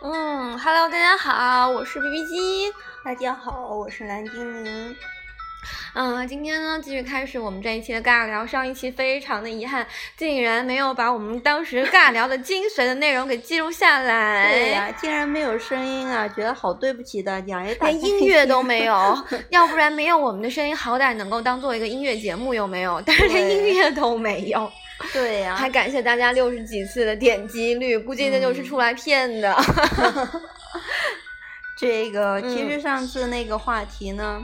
嗯，Hello，大家好，我是 B B 机。大家好，我是蓝精灵。嗯，今天呢，继续开始我们这一期的尬聊。上一期非常的遗憾，竟然没有把我们当时尬聊的精髓的内容给记录下来。对呀，竟然没有声音啊，觉得好对不起大家，连 音乐都没有。要不然没有我们的声音，好歹能够当做一个音乐节目，有没有？但是连音乐都没有。对呀，还感谢大家六十几次的点击率，估计那就是出来骗的。这个其实上次那个话题呢。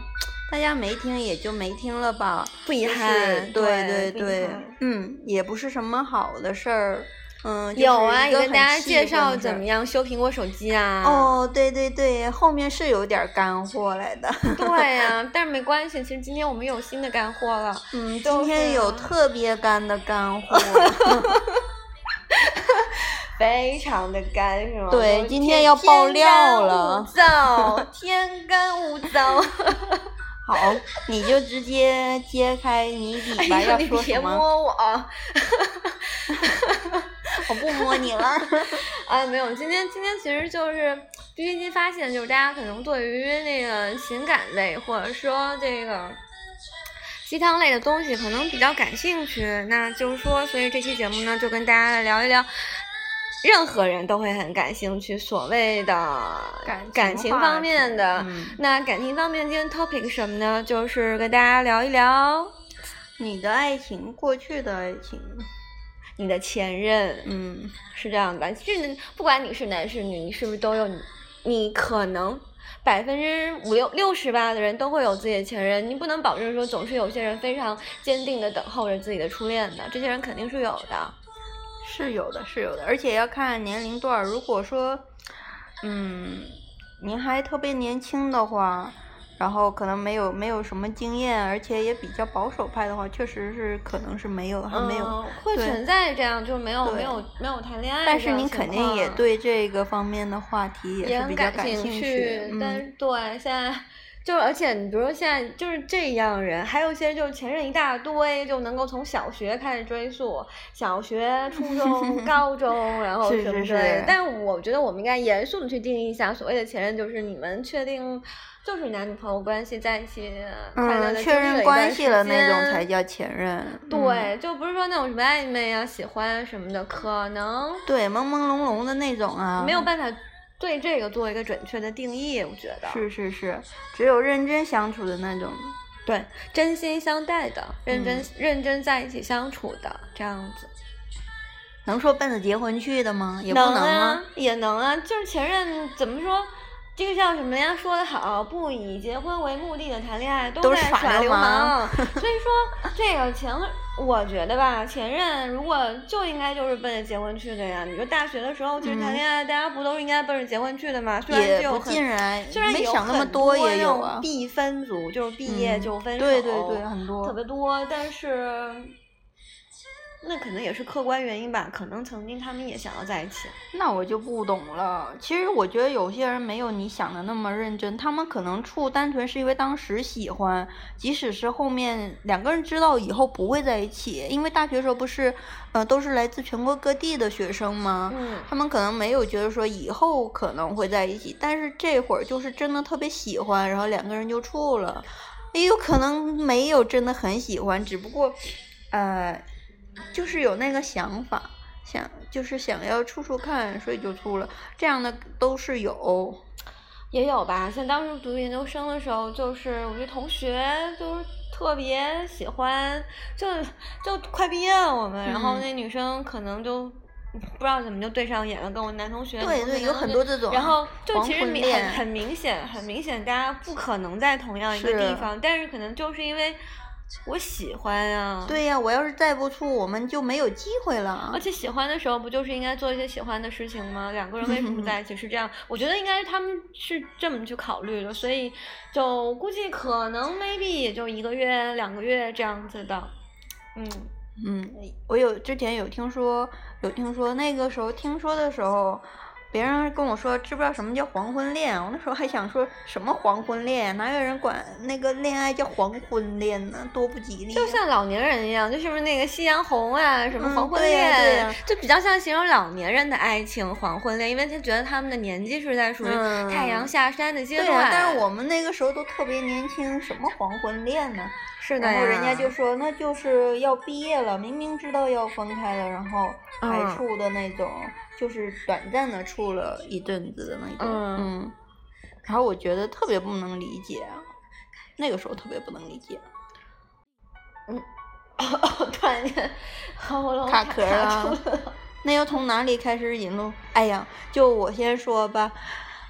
大家没听也就没听了吧，不遗憾。对对对，嗯，也不是什么好的事儿，嗯。有啊，也跟大家介绍怎么样修苹果手机啊。哦，对对对，后面是有点干货来的。对呀，但是没关系，其实今天我们有新的干货了。嗯，今天有特别干的干货。非常的干是吗？对，今天要爆料了。天干物燥。好，你就直接揭开谜底吧，要说什么？别摸我，我不摸你了。啊，没有，今天今天其实就是 B B 机发现，就是大家可能对于那个情感类或者说这个鸡汤类的东西可能比较感兴趣，那就是说，所以这期节目呢，就跟大家来聊一聊。任何人都会很感兴趣，所谓的感感情方面的。那感情方面，今天 topic 什么呢？就是跟大家聊一聊你的爱情，过去的爱情，你的前任。嗯，是这样的。其实不管你是男是女，你是不是都有你？你可能百分之五六六十吧的人都会有自己的前任。你不能保证说总是有些人非常坚定的等候着自己的初恋的，这些人肯定是有的。是有的，是有的，而且要看年龄段。如果说，嗯，您还特别年轻的话，然后可能没有没有什么经验，而且也比较保守派的话，确实是可能是没有还没有会存在这样就没有没有没有谈恋爱。但是您肯定也对这个方面的话题也是比较感兴趣。但是对现在。就而且你比如说现在就是这样人，还有一些就是前任一大堆，就能够从小学开始追溯，小学、初中、高中，然后什么之类的。但是我觉得我们应该严肃的去定义一下，所谓的前任就是你们确定就是男女朋友关系在一起快乐的确认关系了那种才叫前任。对，就不是说那种什么暧昧啊、喜欢什么的，可能对朦朦胧胧的那种啊，没有办法。对这个做一个准确的定义，我觉得是是是，只有认真相处的那种，对，真心相待的，认真认真在一起相处的这样子，能说奔着结婚去的吗？也不能啊，也能啊，就是前任怎么说？这个叫什么？人家说的好，不以结婚为目的的谈恋爱都在耍流氓。所以说，这个前，我觉得吧，前任如果就应该就是奔着结婚去的呀。你说大学的时候其实谈恋爱，大家不都是应该奔着结婚去的吗？虽然就很，虽然没想那么多也有啊。必分组就是毕业就分手，对对对，很多，特别多，但是。那可能也是客观原因吧，可能曾经他们也想要在一起。那我就不懂了。其实我觉得有些人没有你想的那么认真，他们可能处单纯是因为当时喜欢，即使是后面两个人知道以后不会在一起，因为大学时候不是，呃，都是来自全国各地的学生吗？嗯。他们可能没有觉得说以后可能会在一起，但是这会儿就是真的特别喜欢，然后两个人就处了。也有可能没有真的很喜欢，只不过，呃。就是有那个想法，想就是想要处处看，所以就处了。这样的都是有，也有吧。像当时读研究生的时候，就是我一同学就是特别喜欢，就就快毕业了我们，然后那女生可能就不知道怎么就对上眼了，跟我男同学。对对，有很多这种。然后就其实明很很明显，很明显，大家不可能在同样一个地方，但是可能就是因为。我喜欢呀，对呀，我要是再不处，我们就没有机会了。而且喜欢的时候，不就是应该做一些喜欢的事情吗？两个人为什么 在一起是这样？我觉得应该他们是这么去考虑的，所以就估计可能 maybe 也就一个月、两个月这样子的。嗯嗯，我有之前有听说，有听说那个时候听说的时候，别人跟我说知不知道什么叫黄昏恋，我那时候还想说什么黄昏恋，哪有人管那个恋爱叫黄昏恋呢？多不吉利。就像老年人一样，就是不是那个夕阳红啊，什么黄昏恋，嗯、就比较像形容老年人的爱情黄昏恋，因为他觉得他们的年纪是在属于太阳下山的阶段。对啊，但是我们那个时候都特别年轻，什么黄昏恋呢？是的然后人家就说那就是要毕业了，明明知道要分开了，然后还处的那种。就是短暂的处了一阵子的那种，嗯，然后我觉得特别不能理解，那个时候特别不能理解，嗯，突然间卡壳了，那要从哪里开始引入？哎呀，就我先说吧，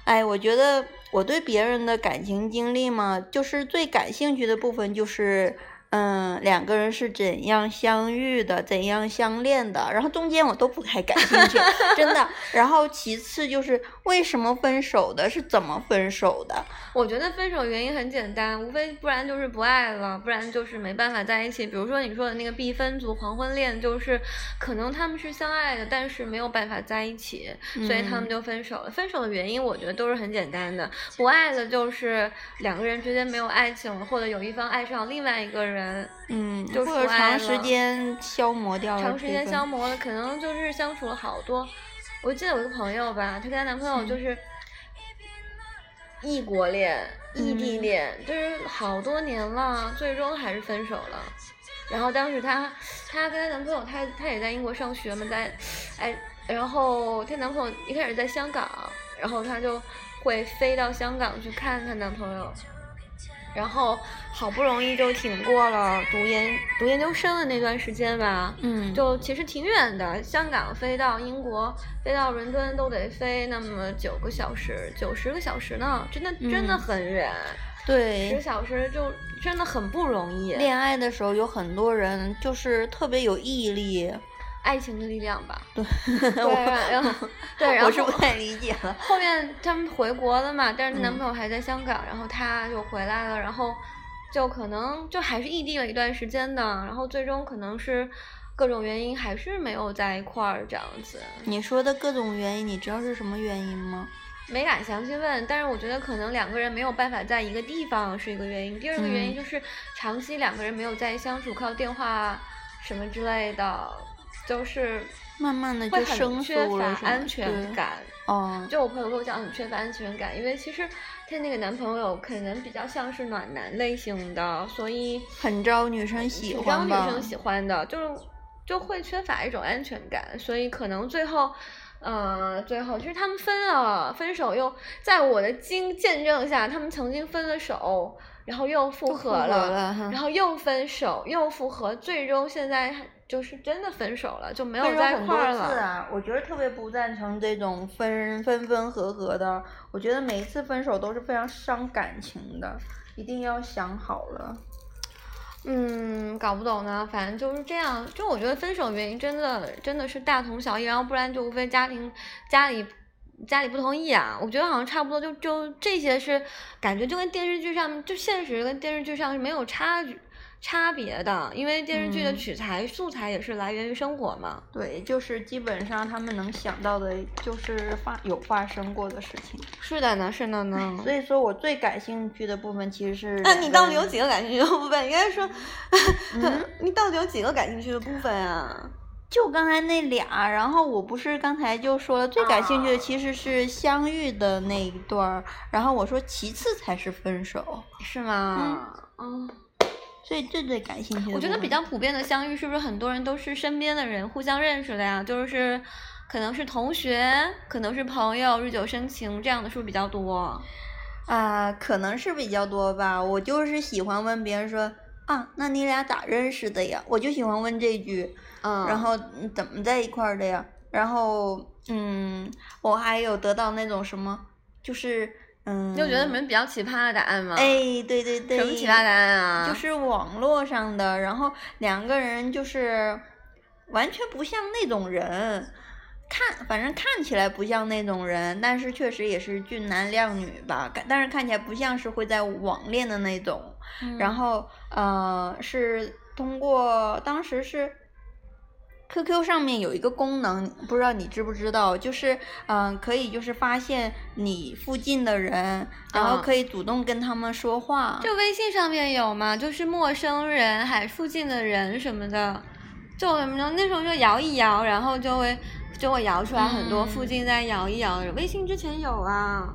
哎，我觉得我对别人的感情经历嘛，就是最感兴趣的部分就是。嗯，两个人是怎样相遇的，怎样相恋的，然后中间我都不太感兴趣，真的。然后其次就是为什么分手的，是怎么分手的？我觉得分手原因很简单，无非不然就是不爱了，不然就是没办法在一起。比如说你说的那个必分组黄昏恋，就是可能他们是相爱的，但是没有办法在一起，所以他们就分手了。分手的原因我觉得都是很简单的，不爱了就是两个人之间没有爱情了，或者有一方爱上另外一个人。嗯，就是长时间消磨掉了。长时间消磨了，可能就是相处了好多。我记得有一个朋友吧，她跟她男朋友就是异国恋、异地恋，就是好多年了，最终还是分手了。然后当时她，她跟她男朋友，她她也在英国上学嘛，在哎，然后她男朋友一开始在香港，然后她就会飞到香港去看她男朋友。然后好不容易就挺过了读研读研究生的那段时间吧，嗯，就其实挺远的，香港飞到英国，飞到伦敦都得飞那么九个小时，九十个小时呢，真的真的很远，对，十小时就真的很不容易。恋爱的时候有很多人就是特别有毅力。爱情的力量吧，对，对，然后对，然后我是不太理解了。后面他们回国了嘛，但是她男朋友还在香港，然后她就回来了，然后就可能就还是异地了一段时间的，然后最终可能是各种原因还是没有在一块儿这样子。你说的各种原因，你知道是什么原因吗？没敢详细问，但是我觉得可能两个人没有办法在一个地方是一个原因，第二个原因就是长期两个人没有在相处，靠电话什么之类的。就是慢慢的就生缺乏安全感。哦，就我朋友跟我讲，很缺乏安全感，因为其实她那个男朋友可能比较像是暖男类型的，所以很招女生喜欢招女生喜欢的，就是就会缺乏一种安全感，所以可能最后，呃，最后就是他们分了，分手又在我的经见证下，他们曾经分了手，然后又复合了，然后又分手，又复合，最终现在。就是真的分手了，就没有在一块儿了。我觉得特别不赞成这种分分分合合的。我觉得每一次分手都是非常伤感情的，一定要想好了。嗯，搞不懂呢，反正就是这样。就我觉得分手原因真的真的是大同小异，然后不然就无非家庭家里家里不同意啊。我觉得好像差不多，就就这些是感觉就跟电视剧上就现实跟电视剧上是没有差距。差别的，因为电视剧的取材素材也是来源于生活嘛。对，就是基本上他们能想到的，就是发有发生过的事情。是的呢，是的呢。所以说我最感兴趣的部分其实是 那你到底有几个感兴趣的部分？应该说，你到底有几个感兴趣的部分啊？就刚才那俩，然后我不是刚才就说了，最感兴趣的其实是相遇的那一段儿，然后我说其次才是分手，是吗？嗯。所以最最感兴趣的，我觉得比较普遍的相遇，是不是很多人都是身边的人互相认识的呀？就是可能是同学，可能是朋友，日久生情这样的是不是比较多？啊，可能是比较多吧。我就是喜欢问别人说啊，那你俩咋认识的呀？我就喜欢问这句，嗯，然后怎么在一块儿的呀？然后嗯，我还有得到那种什么，就是。嗯，你有觉得你们比较奇葩的答案吗？哎，对对对，什么奇葩答案啊？就是网络上的，然后两个人就是完全不像那种人，看反正看起来不像那种人，但是确实也是俊男靓女吧，但是看起来不像是会在网恋的那种。然后呃，是通过当时是 QQ 上面有一个功能，不知道你知不知道，就是嗯，可以就是发现你附近的人，然后嗯可以主动跟他们说话。就微信上面有吗？就是陌生人，还附近的人什么的，就什么呢？那时候就摇一摇，然后就会就会摇出来很多嗯附近在摇一摇的人。微信之前有啊，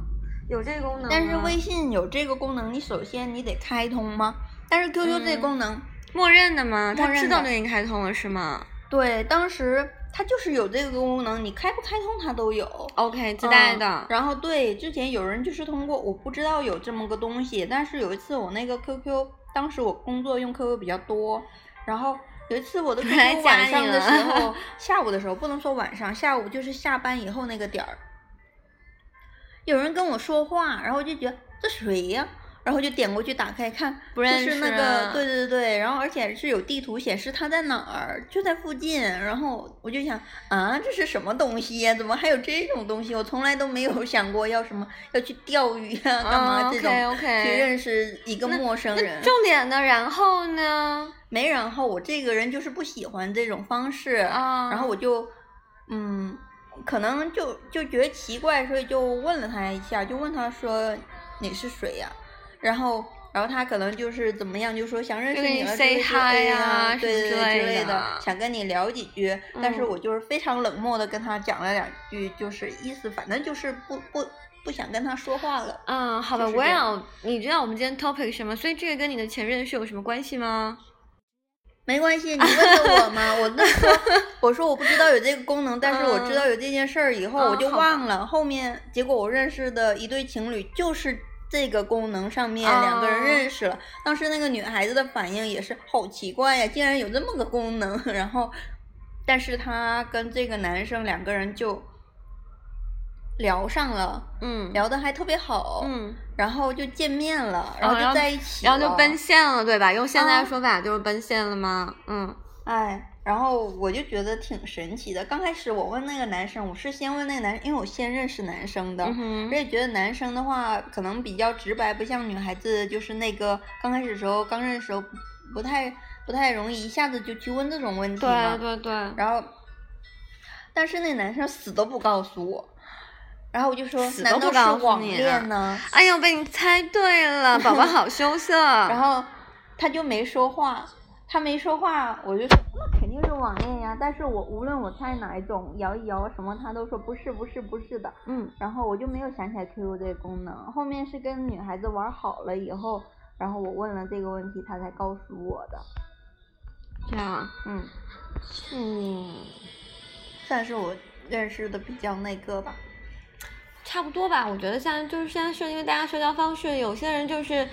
有这个功能啊。但是微信有这个功能，你首先你得开通吗？但是 QQ 这嗯功能，默认的吗？他默认的知道就给你开通了是吗对，当时它就是有这个功能，你开不开通它都有。？OK，自带的。嗯然后对，之前有人就是通过，我不知道有这么个东西，但是有一次我那个 QQ，当时我工作用 QQ 比较多，然后有一次我的来 QQ 晚上的时候，下午的时候不能说晚上，下午就是下班以后那个点儿，有人跟我说话，然后我就觉得这谁呀？然后就点过去打开看，不认就是那识个，对对对，然后而且是有地图显示他在哪儿，就在附近。然后我就想啊，这是什么东西呀？怎么还有这种东西？我从来都没有想过要什么要去钓鱼啊，干嘛这种、去。认识一个陌生人。重点呢？然后呢？没然后，我这个人就是不喜欢这种方式，啊，然后我就嗯，可能就就觉得奇怪，所以就问了他一下，就问他说你是谁呀、然后。然后他可能就是怎么样，就说想认识你你了 say hi 呀啊，对之类对之类的想跟你聊几句。但是嗯我就是非常冷漠的跟他讲了两句，就是意思反正就是不不不想跟他说话了。嗯，好吧，Well，你知道我们今天 topic 什么？所以这个跟你的前任是有什么关系吗？没关系，你问的我嘛，我那说 我说我不知道有这个功能，但是我知道有这件事儿以后，嗯我就忘了。后面结果我认识的一对情侣就是这个功能上面两个人哦认识了。当时那个女孩子的反应也是好奇怪呀，竟然有这么个功能。然后，但是她跟这个男生两个人就聊上了，嗯，聊的还特别好，嗯，然后就见面了，然后就在一起然后就奔现了，对吧？用现在说法就是奔现了吗？嗯哎，然后我就觉得挺神奇的。刚开始我问那个男生，我是先问那个男，因为我先认识男生的，嗯哼我也觉得男生的话可能比较直白，不像女孩子，就是那个刚开始的时候刚认识时候不太不太容易一下子就去问这种问题嘛。对对对，然后，但是那男生死都不告诉我，然后我就说，难道是网恋呢？哎呦，被你猜对了，宝宝好羞涩。然后他就没说话，他没说话，我就说那肯定是网恋呀。但是我无论我猜哪一种，摇一摇什么，他都说不是不是不是的。嗯然后我就没有想起来 QQ 这个功能。后面是跟女孩子玩好了以后，然后我问了这个问题，他才告诉我的。这样，嗯，嗯，算是我认识的比较那个吧。差不多吧。我觉得现在就是现在是因为大家社交方式，有些人就是，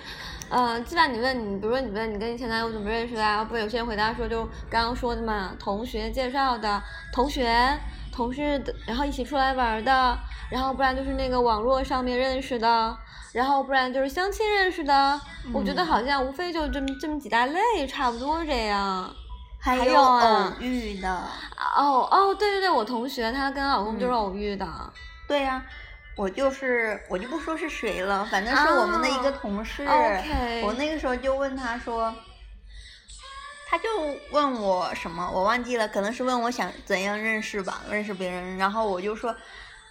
呃，基本上你问你，比如说你问你跟你前男友怎么认识的啊，不有些人回答说就刚刚说的嘛，同学介绍的，同学、同事的，然后一起出来玩的，然后不然就是那个网络上面认识的。然后不然就是相亲认识的，我觉得嗯好像无非就这么这么几大类，差不多这样。还有偶遇的，哦哦，对对对，我同学她跟老公就是嗯偶遇的。对呀、我就是我就不说是谁了，反正是我们的一个哦同事。我那个时候就问他说，他就问我什么，我忘记了，可能是问我想怎样认识吧，认识别人。然后我就说，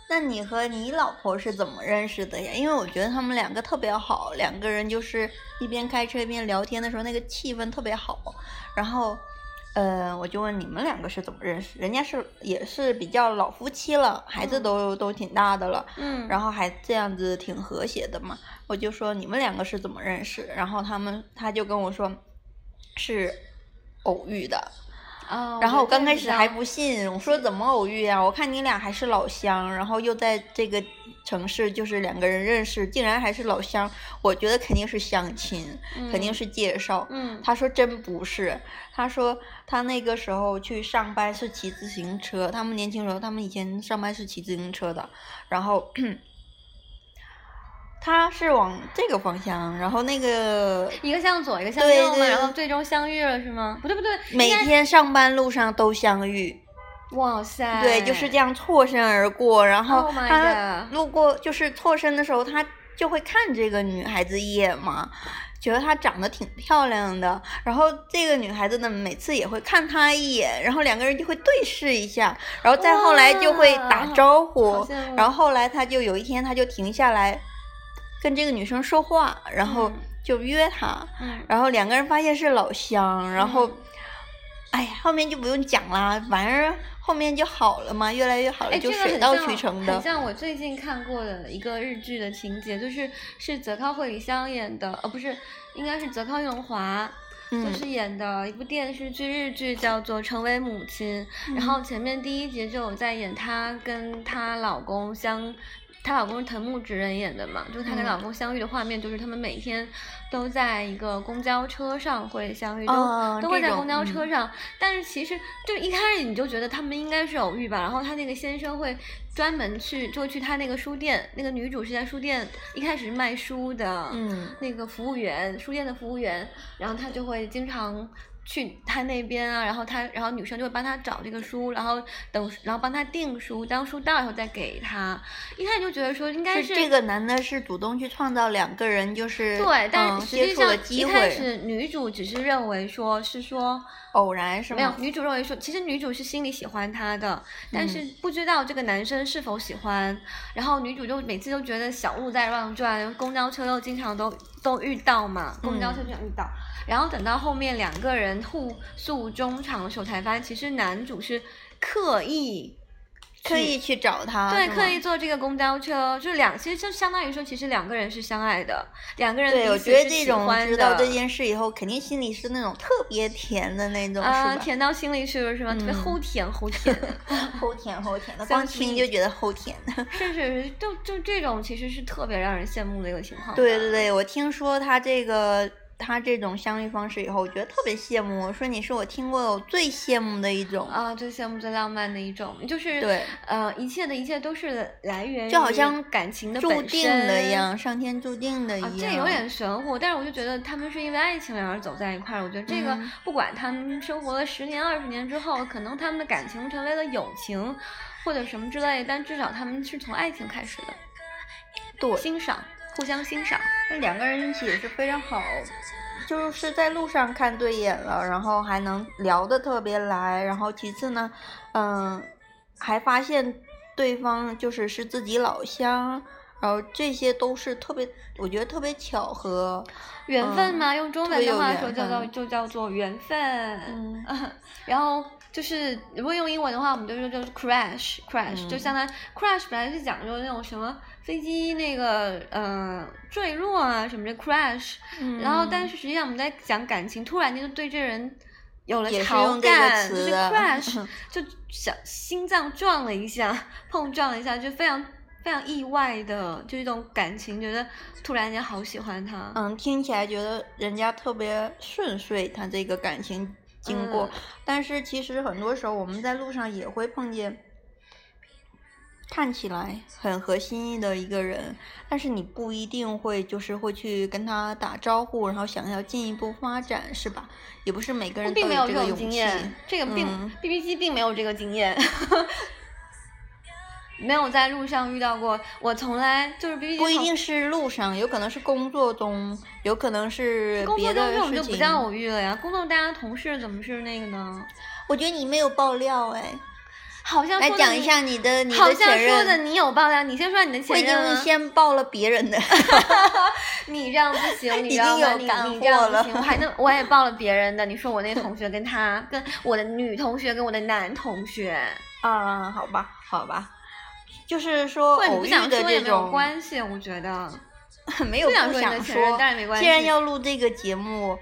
那你和你老婆是怎么认识的呀？因为我觉得他们两个特别好，两个人就是一边开车一边聊天的时候，那个气氛特别好。然后，呃，我就问你们两个是怎么认识？人家是也是比较老夫妻了，孩子嗯都、都挺大的了。嗯，然后还这样子挺和谐的嘛。我就说你们两个是怎么认识？然后他们他就跟我说是偶遇的。哦，然后我刚开始还不信，我说怎么偶遇啊？我看你俩还是老乡，然后又在这个城市就是两个人认识，竟然还是老乡，我觉得肯定是相亲，肯定嗯是介绍。嗯他说真不是，他说他那个时候去上班是骑自行车，他们年轻时候他们以前上班是骑自行车的，然后 他是往这个方向，然后那个一个向左，一个向右嘛，对然后最终相遇了是吗？不对不对，每天上班路上都相遇。哇塞对，就是这样错身而过，然后 Oh 他路过就是错身的时候，他就会看这个女孩子一眼嘛，觉得她长得挺漂亮的，然后这个女孩子呢每次也会看他一眼，然后两个人就会对视一下，然后再后来就会打招呼，然后后来他就有一天他就停下来跟这个女生说话，然后就约她，然后两个人发现是老乡，然后。哎呀，后面就不用讲啦，反正后面就好了嘛，越来越好了，就水到渠成的。很像我最近看过的一个日剧的情节，就是是泽尻惠里香演的，呃，不是，应该是泽尻荣华，就是演的一部电视剧日剧，叫做《成为母亲》。然后前面第一集就有在演她跟她老公相。她老公是藤木直人演的嘛，就是她跟老公相遇的画面，就是他们每天都在一个公交车上会相遇，都都会在公交车上。但是其实就一开始你就觉得他们应该是偶遇吧，然后她那个先生会专门去，就去她那个书店，那个女主是在书店一开始是卖书的，嗯，那个服务员，书店的服务员，然后他就会经常。去他那边啊，然后他，然后女生就会帮他找这个书，然后等，然后帮他订书，当书到以后再给他。一开始就觉得说应该是这个男的是主动去创造两个人就是对，但实际上一开始女主只是认为说是说偶然是吗？没有，女主认为说其实女主是心里喜欢他的，但是不知道这个男生是否喜欢。然后女主就每次都觉得小鹿在乱转，公交车又经常都都遇到嘛，公交车经常遇到。然后等到后面两个人互诉衷肠的时候，才发现其实男主是刻意刻意去找他，对，刻意坐这个公交车，就两其实就相当于说，其实两个人是相爱的，两个人对，我觉得这种知道这件事以后，肯定心里是那种特别甜的那种，啊，甜到心里去了是吧？特别齁甜齁甜，齁甜 齁甜的，光听就觉得齁甜。是是是，就就这种其实是特别让人羡慕的一个情况。对对对，我听说他这个。他这种相遇方式以后，我觉得特别羡慕。我说你是我听过我最羡慕的一种啊，最羡慕、最浪漫的一种，就是对，呃，一切的一切都是来源于就好像感情的注定的一样，上天注定的一样。这有点玄乎，但是我就觉得他们是因为爱情而走在一块儿。我觉得这个不管他们生活了十年、二十年之后，可能他们的感情成为了友情或者什么之类，但至少他们是从爱情开始的，对，欣赏。互相欣赏，那两个人运气也是非常好，就是在路上看对眼了，然后还能聊得特别来，然后其次呢，嗯，还发现对方就是是自己老乡，然后这些都是特别，我觉得特别巧合，缘分嘛，用中文的话说叫做就叫做缘分，嗯，然后就是如果用英文的话，我们就说就是 crash crash，就相当于 crash 本来是讲究那种什么。飞机那个呃坠落啊什么的 crash，然后但是实际上我们在讲感情，突然间就对这人有了好感，就是 crash，就小心脏撞了一下，碰撞了一下，就非常非常意外的，就一种感情，觉得突然间好喜欢他。嗯，听起来觉得人家特别顺遂，他这个感情经过，但是其实很多时候我们在路上也会碰见。看起来很合心意的一个人，但是你不一定会就是会去跟他打招呼，然后想要进一步发展，是吧？也不是每个人都没有这个经验，这个并 B B 机并没有这个经验，没有在路上遇到过。我从来就是 B B 机不一定是路上，有可能是工作中，有可能是工作中这种就不叫偶遇了呀。工作大家同事怎么是那个呢？我觉得你没有爆料哎。好像来讲一下你的你的前任。说的你有爆料，你先说你的前任。啊我已经先爆了别人的。你这样不行，你知道吗？你你这样不行，我还能我也爆了别人的。你说我那同学跟他跟我的女同学跟我的男同学。啊，好吧，好吧，就是说偶遇的这种关系，我觉得 没有不想说，但是没关系。既然要录这个节目。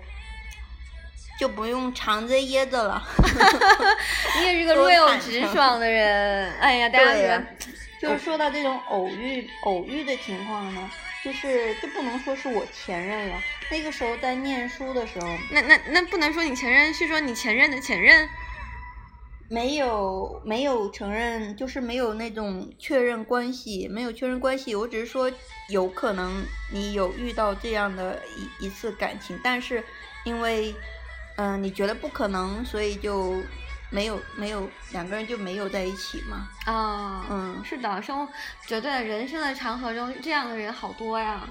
就不用藏着掖着了，你也是个 real 直爽的人。哎呀，大家就是说到这种偶遇偶遇的情况呢，就是就不能说是我前任了。那个时候在念书的时候，那那那不能说你前任，是说你前任的前任，没有没有承认，就是没有那种确认关系，没有确认关系。我只是说有可能你有遇到这样的一一次感情，但是因为。嗯，你觉得不可能，所以就没有没有两个人就没有在一起嘛。啊，嗯，是的，生活绝对人生的长河中，这样的人好多呀。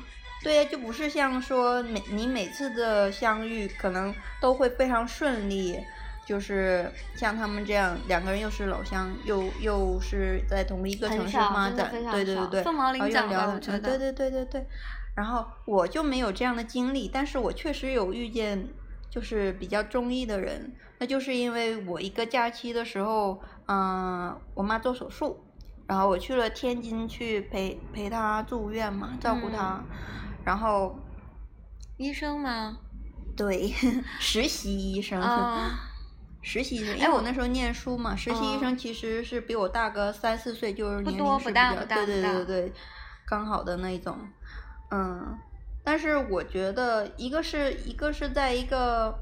对呀，就不是像说每你每次的相遇可能都会非常顺利，就是像他们这样两个人又是老乡，又又是在同一个城市发展，对对对对，凤毛麟角的，我觉得。对对对对对。然后我就没有这样的经历，但是我确实有遇见，就是比较中意的人。那就是因为我一个假期的时候，嗯，我妈做手术，然后我去了天津去陪陪她住院嘛，照顾她。然后，医生吗？对，实习医生。实习医生，因为我那时候念书嘛，实习医生其实是比我大个三四岁，就是年龄是比较，对对对对，刚好的那种。嗯，但是我觉得一个是一个是在一个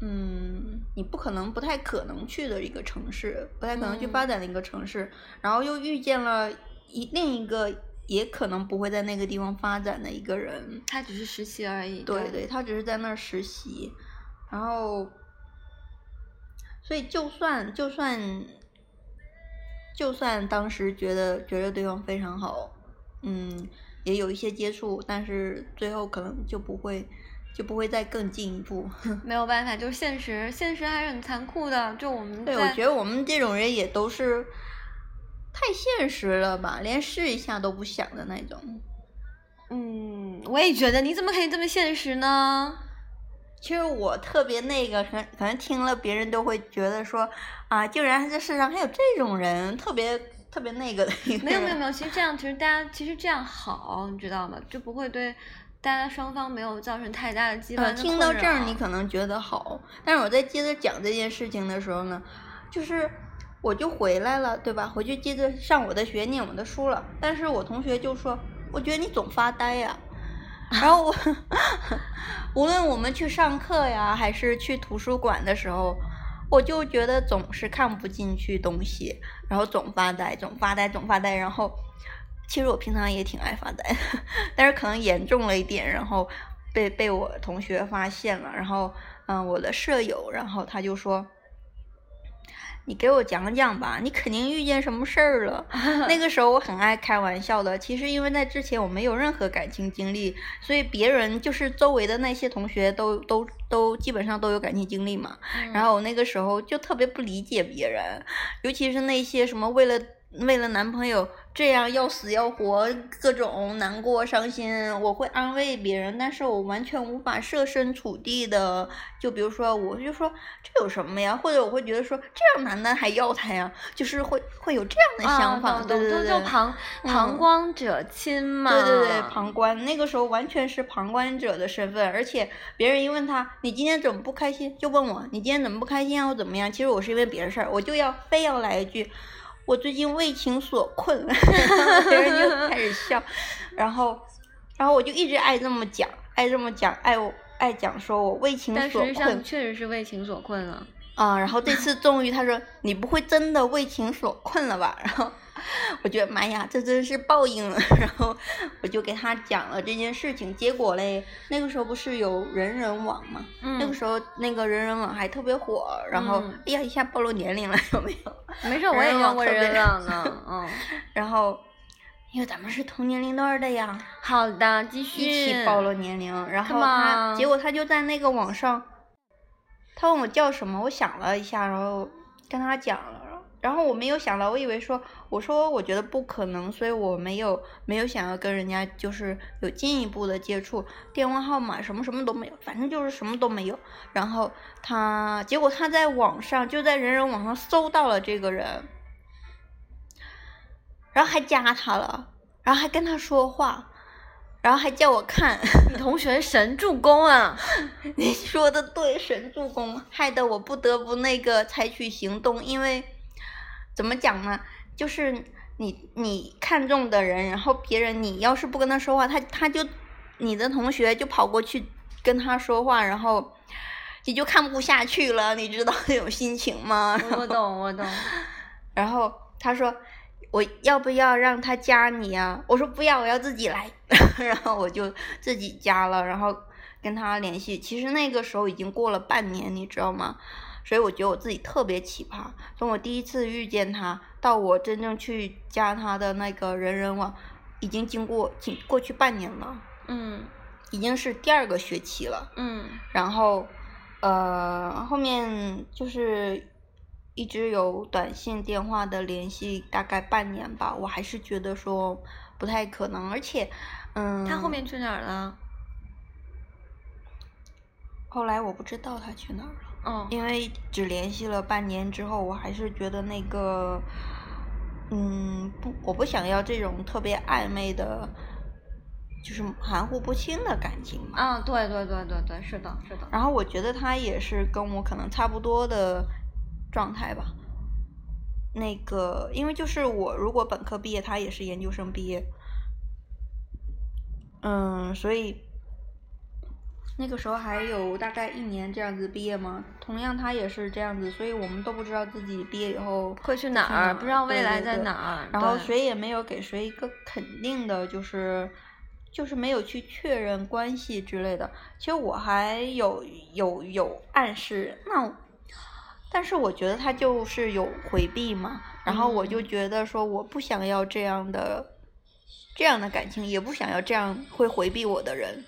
嗯，你不可能不太可能去的一个城市，不太可能去发展的一个城市，然后又遇见了一另一个也可能不会在那个地方发展的一个人，他只是实习而已。对对，他只是在那儿实习，然后，所以就算就算就算当时觉得觉得对方非常好，嗯。也有一些接触，但是最后可能就不会，就不会再更进一步。没有办法，就是现实，现实还是很残酷的。就我们对，我觉得我们这种人也都是太现实了吧，连试一下都不想的那种。嗯，我也觉得，你怎么可以这么现实呢？其实我特别那个，可能可能听了别人都会觉得说啊，竟然这世上还有这种人，特别。特别那个的一个，没有没有没有，其实这样其实大家其实这样好，你知道吗？就不会对大家双方没有造成太大的羁绊。听到这儿你可能觉得好，但是我在接着讲这件事情的时候呢，就是我就回来了，对吧？回去接着上我的学，念我的书了。但是我同学就说，我觉得你总发呆呀。然后我 无论我们去上课呀，还是去图书馆的时候。我就觉得总是看不进去东西，然后总发呆，总发呆，总发呆。然后，其实我平常也挺爱发呆，但是可能严重了一点，然后被被我同学发现了。然后，嗯，我的舍友，然后他就说。你给我讲讲吧，你肯定遇见什么事儿了。那个时候我很爱开玩笑的，其实因为在之前我没有任何感情经历，所以别人就是周围的那些同学都都都基本上都有感情经历嘛。然后我那个时候就特别不理解别人，尤其是那些什么为了。为了男朋友这样要死要活，各种难过伤心，我会安慰别人，但是我完全无法设身处地的，就比如说，我就说这有什么呀？或者我会觉得说这样男的还要他呀？就是会会有这样的想法，对对对，就旁旁观者清嘛，对对对，旁观，那个时候完全是旁观者的身份，而且别人一问他你今天怎么不开心，就问我你今天怎么不开心啊？或怎么样？其实我是因为别的事儿，我就要非要来一句。我最近为情所困，别人就 开始笑，然后，然后我就一直爱这么讲，爱这么讲，爱我爱讲说我为情所困。但确实是为情所困了。啊，然后这次终于他说你不会真的为情所困了吧？然后。我觉得妈呀，这真是报应了。然后我就给他讲了这件事情，结果嘞，那个时候不是有人人网嘛？嗯。那个时候那个人人网还特别火，然后哎呀，一下暴露年龄了，有没有？没事，我也用过人人网呢。嗯。然后，因为咱们是同年龄段的呀。好的，继续。一起暴露年龄，然后他，结果他就在那个网上，他问我叫什么，我想了一下，然后跟他讲了。然后我没有想到，我以为说，我说我觉得不可能，所以我没有没有想要跟人家就是有进一步的接触，电话号码什么什么都没有，反正就是什么都没有。然后他结果他在网上就在人人网上搜到了这个人，然后还加他了，然后还跟他说话，然后还叫我看。你同学神助攻啊！你说的对，神助攻，害得我不得不那个采取行动，因为。怎么讲呢？就是你你看中的人，然后别人你要是不跟他说话，他他就你的同学就跑过去跟他说话，然后你就看不下去了，你知道那种心情吗？我懂，我懂。然后他说我要不要让他加你呀？我说不要，我要自己来。然后我就自己加了，然后跟他联系。其实那个时候已经过了半年，你知道吗？所以我觉得我自己特别奇葩。从我第一次遇见他到我真正去加他的那个人人网，已经经过经过去半年了。嗯已经是第二个学期了。嗯然后，呃，后面就是一直有短信、电话的联系，大概半年吧。我还是觉得说不太可能，而且，嗯，他后面去哪儿了？后来我不知道他去哪儿了，嗯因为只联系了半年之后，我还是觉得那个，嗯，不，我不想要这种特别暧昧的，就是含糊不清的感情嘛。啊，对对对对对，是的，是的。然后我觉得他也是跟我可能差不多的状态吧。那个，因为就是我如果本科毕业，他也是研究生毕业，嗯，所以那个时候还有大概一年这样子毕业嘛。同样，他也是这样子，所以我们都不知道自己毕业以后会去哪儿？不知道未来在哪儿。然后谁也没有给谁一个肯定的，就是就是没有去确认关系之类的。其实我还有有有暗示，那但是我觉得他就是有回避嘛，然后我就嗯觉得说我不想要这样的这样的感情，也不想要这样会回避我的人。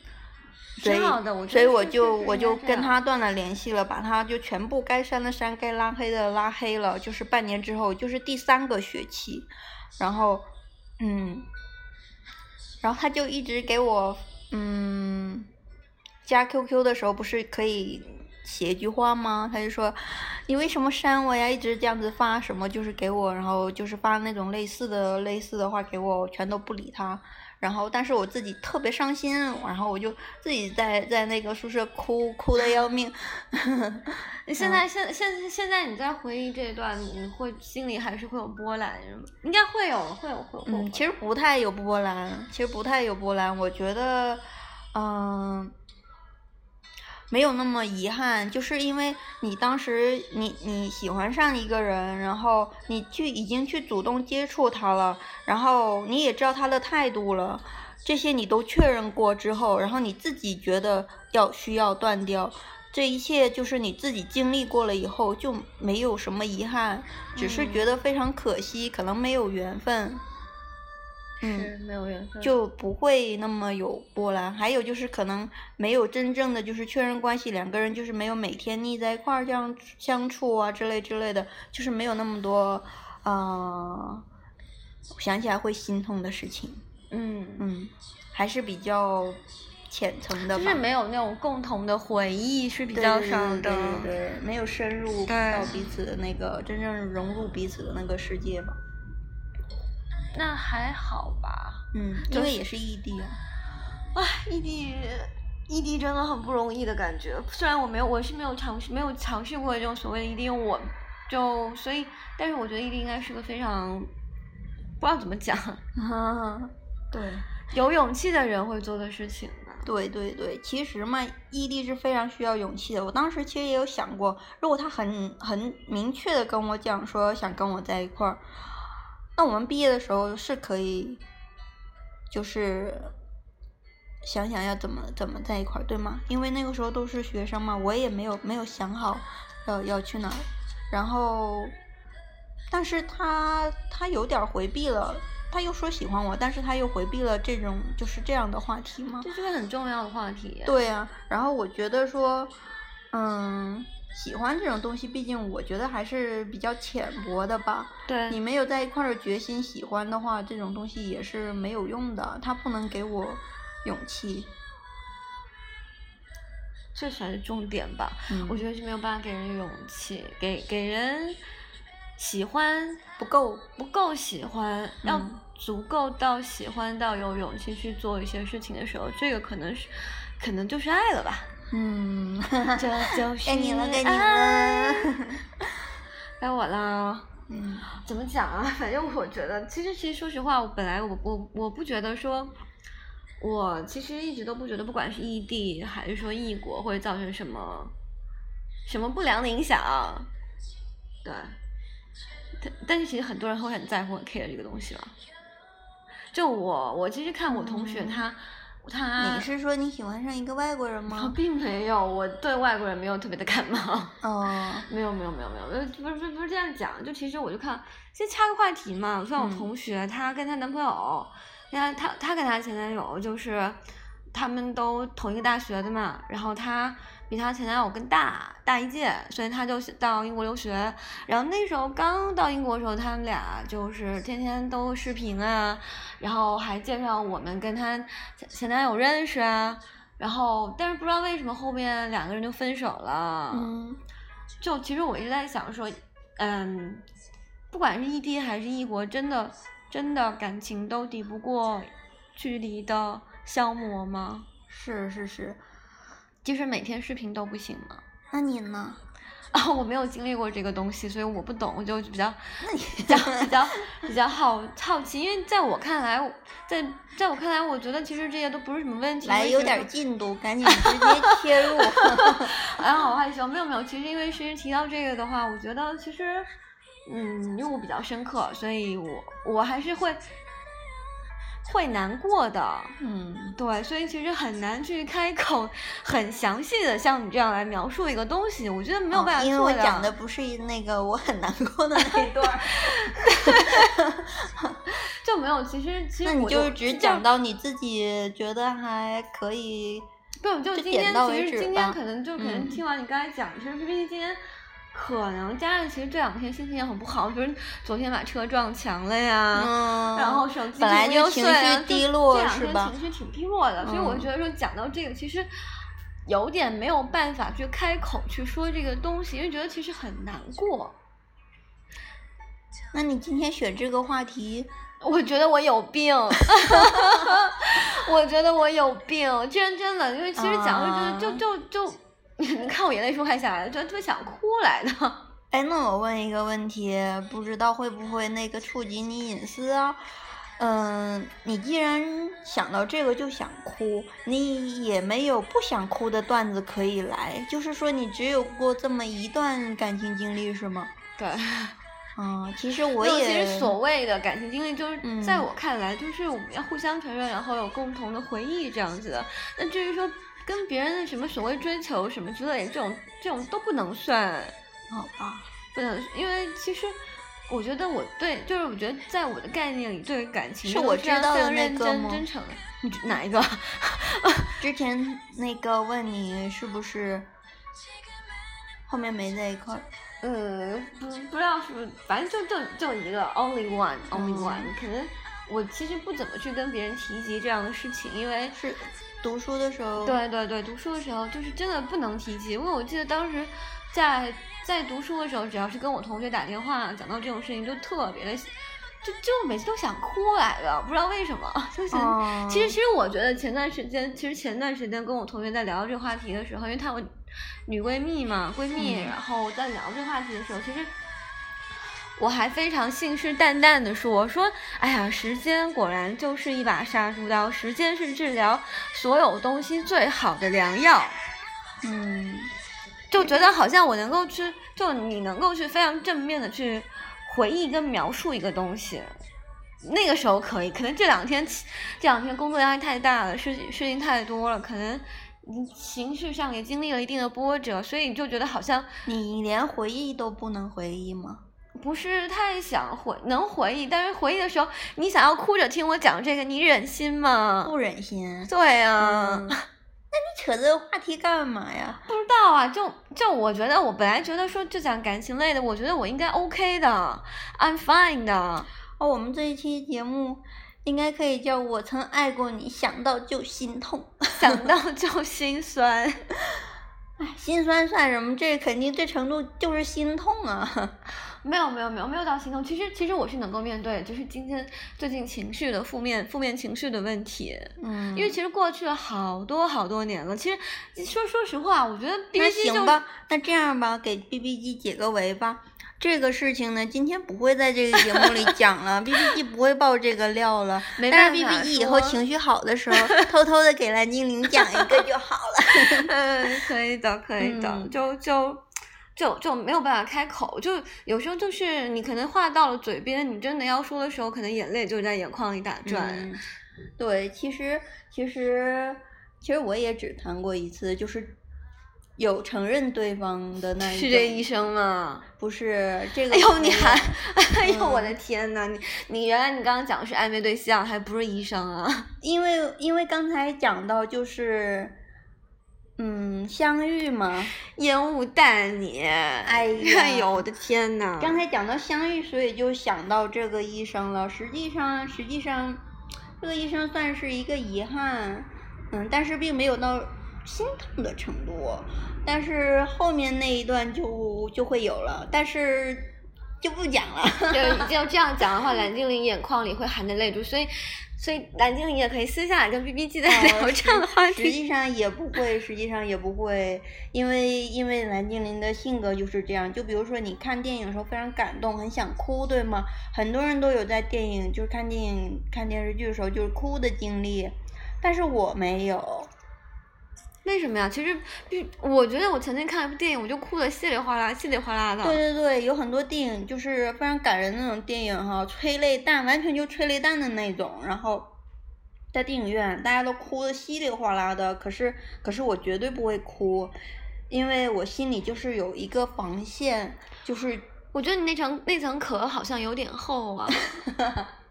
所以好的我所以我就我就跟他断了联系了，把他就全部该删的删，该拉黑的拉黑了。就是半年之后，就是第三个学期，然后，嗯，然后他就一直给我，嗯，加 QQ 的时候不是可以写一句话吗？他就说，你为什么删我呀？一直这样子发什么，就是给我，然后就是发那种类似的类似的话给我，我全都不理他。然后，但是我自己特别伤心，然后我就自己在在那个宿舍哭，哭的要命。你 现在现现现在你在回忆这一段，你会心里还是会有波澜，是吗？应该会有，会有，会有。会有嗯，其实不太有波澜，其实不太有波澜。我觉得，嗯、没有那么遗憾，就是因为你当时你你喜欢上一个人，然后你去已经去主动接触他了，然后你也知道他的态度了，这些你都确认过之后，然后你自己觉得要需要断掉。这一切就是你自己经历过了以后，就没有什么遗憾，只是觉得非常可惜，可能没有缘分。嗯，是没有缘分。就不会那么有波澜。还有就是可能没有真正的就是确认关系，两个人就是没有每天腻在一块儿这样相处啊之类之类的，就是没有那么多，呃，想起来会心痛的事情。嗯，嗯，还是比较浅层的吧。就是没有那种共同的回忆是比较少的。对对对对，没有深入到彼此的那个真正融入彼此的那个世界吧。那还好吧。嗯，因为也是异地啊。唉，异地，异地真的很不容易的感觉。虽然我没有，我是没有尝试，没有尝试过这种所谓的异地，我就所以，但是我觉得异地应该是个非常不知道怎么讲，对。有勇气的人会做的事情吧。对对对，其实嘛，异地是非常需要勇气的。我当时其实也有想过，如果他很很明确的跟我讲说想跟我在一块儿，那我们毕业的时候是可以，就是想想要怎么怎么在一块儿，对吗？因为那个时候都是学生嘛，我也没有没有想好要要去哪儿，然后，但是他他有点儿回避了。他又说喜欢我，但是他又回避了这种就是这样的话题吗。这是个很重要的话题。对呀、然后我觉得说，嗯，喜欢这种东西，毕竟我觉得还是比较浅薄的吧。对，你没有在一块儿的决心喜欢的话，这种东西也是没有用的，它不能给我勇气。这才是重点吧。嗯我觉得是没有办法给人勇气，给给人喜欢不够。不够喜欢，要嗯足够到喜欢到有勇气去做一些事情的时候，这个可能是，可能就是爱了吧。嗯，这就是该你了，该你爱了。该我啦。嗯怎么讲啊？反正我觉得，其实其实说实话，我本来我我我不觉得说，我其实一直都不觉得，不管是异地还是说异国，会造成什么什么不良的影响。对，但但是其实很多人会很在乎、很 care 这个东西了。就我，我其实看我同学嗯他，你是说你喜欢上一个外国人吗？我并没有，我对外国人没有特别的感冒。哦，没有没有没有没有，呃不是不是不是这样讲，就其实我就看，先插个话题嘛，像我嗯同学，她跟她男朋友，她她她跟她前男友就是，他们都同一个大学的嘛，然后她比她前男友更大大一届，所以她就到英国留学，然后那时候刚到英国的时候，他们俩就是天天都视频啊，然后还介绍我们跟她前前男友认识啊。然后，但是不知道为什么后面两个人就分手了。嗯就其实我一直在想说，嗯，不管是异地还是异国，真的真的感情都抵不过距离的消磨吗？是是是，即使每天视频都不行吗？那你呢？啊，我没有经历过这个东西，所以我不懂，我就比较 那你比较比较比较好好奇，因为在我看来，在在我看来，我觉得其实这些都不是什么问题。来有点进度，赶紧直接切入。哎，好害羞，没有没有，其实因为其实提到这个的话，我觉得其实，嗯，因为我比较深刻，所以我我还是会会难过的，嗯，对，所以其实很难去开口很详细的像你这样来描述一个东西，我觉得没有办法哦因为我讲的不是那个我很难过的那一段儿，就没有，其实其实那你就是只讲到你自己觉得还可以。对，就就今天其实今天可能就可能嗯。听完你刚才讲，其实 PPT 今天可能加上其实这两天心情也很不好，比如昨天把车撞墙了呀，嗯，然后手机本来就情绪低落这两是吧？天情绪挺低落的，所以我嗯觉得说讲到这个其实。有点没有办法去开口去说这个东西，因为觉得其实很难过。那你今天选这个话题，我觉得我有病，我觉得我有病，真真的，因为其实讲着就就就就，你看我眼泪是不是快下来了，就特别想哭来的。哎，那我问一个问题，不知道会不会那个触及你隐私啊？嗯，你既然想到这个就想哭，你也没有不想哭的段子可以来，就是说你只有过这么一段感情经历是吗？对，嗯，其实我也，其实所谓的感情经历，就是嗯在我看来，就是我们要互相承认，然后有共同的回忆这样子的。那至于说跟别人的什么所谓追求什么之类，这种这种都不能算，好吧，不能，因为其实。我觉得我对，就是我觉得在我的概念里，对于感情是我知道的非常认那个吗真真诚。你哪一个？之前那个问你是不是后面没在一块儿？嗯，不不知道是不是，反正就就就一个 only one only 嗯 one，、可能我其实不怎么去跟别人提及这样的事情，因为是读书的时候，，对对对，读书的时候就是真的不能提起，因为我记得当时在在读书的时候，只要是跟我同学打电话讲到这种事情，就特别的，就就每次都想哭来的，不知道为什么，就想。哦、其实，其实我觉得前段时间，其实前段时间跟我同学在聊这个话题的时候，因为她有女闺蜜嘛，闺蜜，嗯然后在聊这个话题的时候，其实我还非常信誓旦旦的说我说，哎呀，时间果然就是一把杀猪刀，时间是治疗所有东西最好的良药。嗯，就觉得好像我能够去，就你能够去非常正面的去回忆跟描述一个东西，那个时候可以。可能这两天这两天工作压力太大了，事事情太多了，可能你情绪上也经历了一定的波折，所以你就觉得好像你连回忆都不能回忆吗？不是太想回，能回忆，但是回忆的时候，你想要哭着听我讲这个，你忍心吗？不忍心。对啊。嗯，那你扯这个话题干嘛呀？不知道啊，就就我觉得，我本来觉得说就讲感情类的，我觉得我应该 OK 的，I'm fine 的。哦，我们这一期节目应该可以叫我曾爱过你，想到就心痛。想到就心酸。哎，心酸算什么？这肯定这程度就是心痛啊！没有没有没有没有到心痛，其实其实我是能够面对，就是今天最近情绪的负面负面情绪的问题，嗯，因为其实过去了好多好多年了。其实说说实话，我觉得 B 那 B 机就行吧，那这样吧，给 B B 机解个围吧。这个事情呢，今天不会在这个节目里 讲了，B B 机不会爆这个料了。没但是办 B 法 B 机以后情绪好的时候，偷偷的给蓝精灵讲一个就好了。嗯，可以的，可以的，嗯就就就就没有办法开口，就有时候就是你可能话到了嘴边，你真的要说的时候，可能眼泪就在眼眶里打转。嗯对，其实其实其实我也只谈过一次，就是有承认对方的那一是这医生吗？不是这个。哎呦，你还，哎呦，我的天呐，你你原来你刚刚讲的是暧昧对象，还不是医生啊？因为因为刚才讲到就是。嗯，相遇吗，烟雾弹你，哎呦，我的天呐！刚才讲到相遇，所以就想到这个医生了。实际上，实际上，这个医生算是一个遗憾，嗯，但是并没有到心痛的程度。但是后面那一段就就会有了，但是就不讲了。就就这样讲的话，蓝精灵眼眶里会含着泪珠，所以。所以蓝精灵也可以私下跟 B B G 在聊这样的话题。实际上也不会，实际上也不会，因为因为蓝精灵的性格就是这样。就比如说你看电影的时候非常感动，很想哭，对吗？很多人都有在电影就是看电影、看电视剧的时候就是哭的经历，但是我没有。为什么呀？其实，我觉得我曾经看一部电影，我就哭的稀里哗啦、稀里哗啦的。对对对，有很多电影就是非常感人那种电影哈，催泪弹，完全就催泪弹的那种。然后，在电影院大家都哭的稀里哗啦的，可是可是我绝对不会哭，因为我心里就是有一个防线，就是我觉得你那层那层壳好像有点厚啊。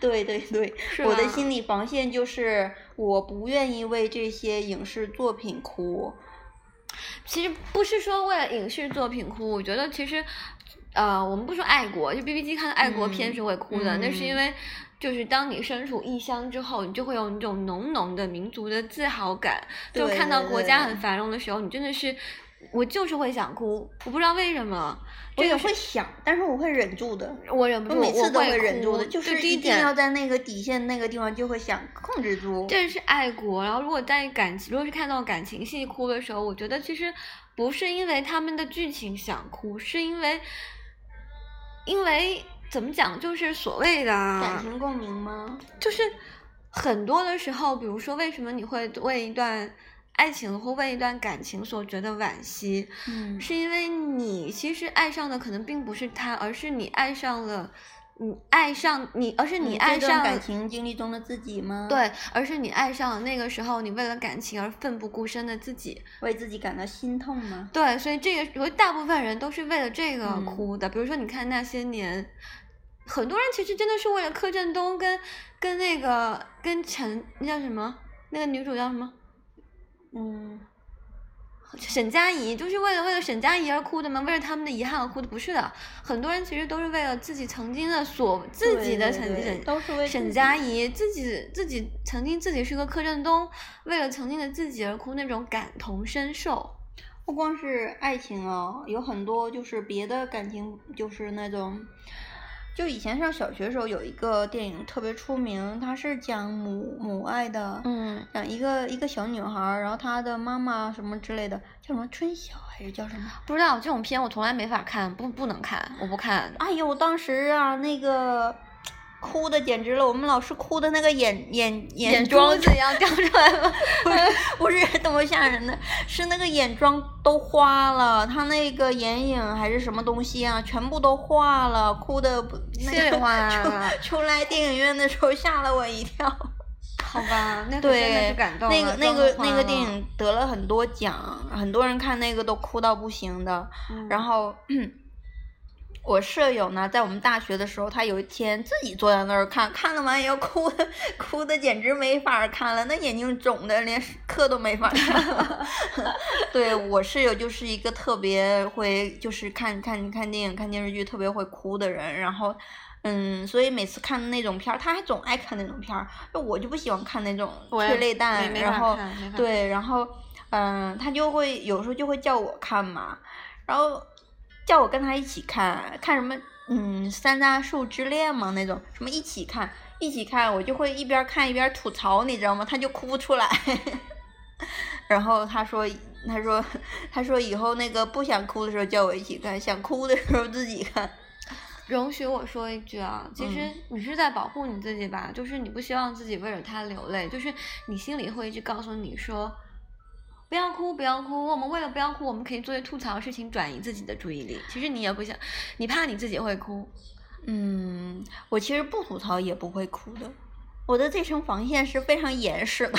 对对 对，我的心理防线就是我不愿意为这些影视作品哭。其实不是说为了影视作品哭，我觉得其实，呃，我们不说爱国，就 B B 机看的爱国片是会哭的，那是因为就是当你身处异乡之后，你就会有那种浓浓的民族的自豪感，就看到国家很繁荣的时候，你真的是。我就是会想哭，我不知道为什么。我也会想，但是我会忍住的。我忍不住，每次都会忍住的，就是一定要在那个底线那个地方就会想控制住。这是爱国，然后如果在感情，如果是看到感情戏哭的时候，我觉得其实不是因为他们的剧情想哭，是因为，因为怎么讲，就是所谓的感情共鸣吗？就是很多的时候，比如说为什么你会为一段。爱情或为一段感情所觉得惋惜，嗯，是因为你其实爱上的可能并不是他，而是你爱上了，你爱上你，而是你爱上感情经历中的自己吗？对，而是你爱上了那个时候你为了感情而奋不顾身的自己，为自己感到心痛吗？对，所以这个，我大部分人都是为了这个哭的。比如说，你看那些年，很多人其实真的是为了柯震东跟跟那个跟陈那叫什么，那个女主叫什么？嗯，沈佳宜就是为了为了沈佳宜而哭的吗？为了他们的遗憾而哭的？不是的，很多人其实都是为了自己曾经的所自己的曾经都是为沈佳宜自己自己曾经自己是个柯震东，为了曾经的自己而哭，那种感同身受。不光是爱情哦，有很多就是别的感情，就是那种。就以前上小学的时候，有一个电影特别出名，它是讲母母爱的，嗯，讲一个一个小女孩，然后她的妈妈什么之类的，叫什么春晓还是叫什么？不知道这种片我从来没法看，不不能看，我不看。哎呦，当时啊那个。哭的简直了，我们老师哭的那个眼眼眼妆怎样掉出来了？不是 不是多么吓人的，是那个眼妆都花了，他那个眼影还是什么东西啊，全部都化了，哭的稀里哗啦。出 来电影院的时候吓了我一跳。好吧，那对真的是感动那个那个那个电影得了很多奖，很多人看那个都哭到不行的，然后。我舍友呢，在我们大学的时候，他有一天自己坐在那儿看，看了完以后哭的，哭的简直没法看了，那眼睛肿的连课都没法看。对我室友就是一个特别会，就是看看看电影、看电视剧特别会哭的人，然后，嗯，所以每次看那种片儿，他还总爱看那种片儿，我就不喜欢看那种催泪弹，然后对，然后，嗯，他就会有时候就会叫我看嘛，然后。叫我跟他一起看看什么，嗯，三大树之恋嘛那种，什么一起看一起看，我就会一边看一边吐槽，你知道吗？他就哭不出来。然后他说，他说，他说以后那个不想哭的时候叫我一起看，想哭的时候自己看。容许我说一句啊，其实你是在保护你自己吧，就是你不希望自己为了他流泪，就是你心里会一直告诉你说。不要哭，不要哭。我们为了不要哭，我们可以做些吐槽的事情转移自己的注意力。其实你也不想，你怕你自己会哭。嗯，我其实不吐槽也不会哭的。我的这层防线是非常严实的，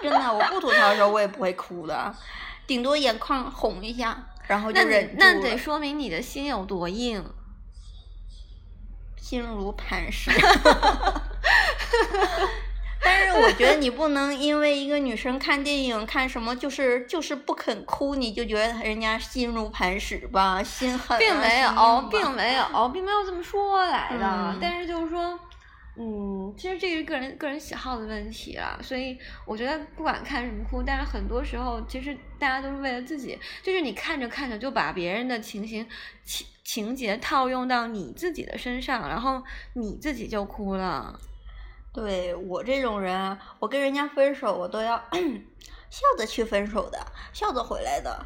真的，我不吐槽的时候我也不会哭的，顶多眼眶红一下，然后就忍住那得说明你的心有多硬，心如磐石。但是我觉得你不能因为一个女生看电影看什么就是就是不肯哭，你就觉得人家心如磐石吧，心狠。并没有，并没有，并没有这么说来的。嗯、但是就是说。嗯，其实这是个人个人喜好的问题啦，所以我觉得不管看什么哭，但是很多时候其实大家都是为了自己，就是你看着看着就把别人的情形情情节套用到你自己的身上，然后你自己就哭了。对我这种人，我跟人家分手，我都要 笑着去分手的，笑着回来的。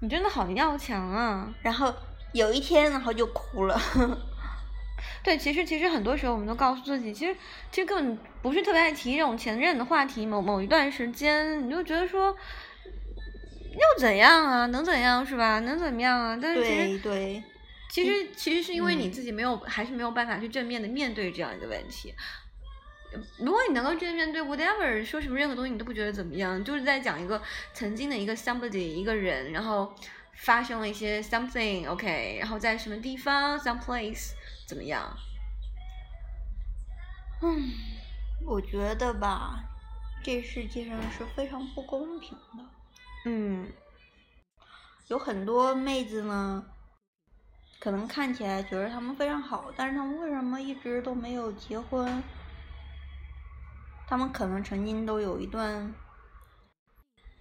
你真的好要强啊！然后有一天，然后就哭了。对，其实其实很多时候我们都告诉自己，其实其实根本不是特别爱提这种前任的话题。某某一段时间，你就觉得说又怎样啊？能怎样是吧？能怎么样啊？但是其实对，其实其实是因为你自己没有，还是没有办法去正面的面对这样一个问题。如果你能够正面对 whatever 说什么任何东西，你都不觉得怎么样，就是在讲一个曾经的一个 somebody 一个人，然后发生了一些 something OK，然后在什么地方 some place。怎么样？嗯，我觉得吧，这世界上是非常不公平的。嗯，有很多妹子呢，可能看起来觉得他们非常好，但是他们为什么一直都没有结婚？他们可能曾经都有一段，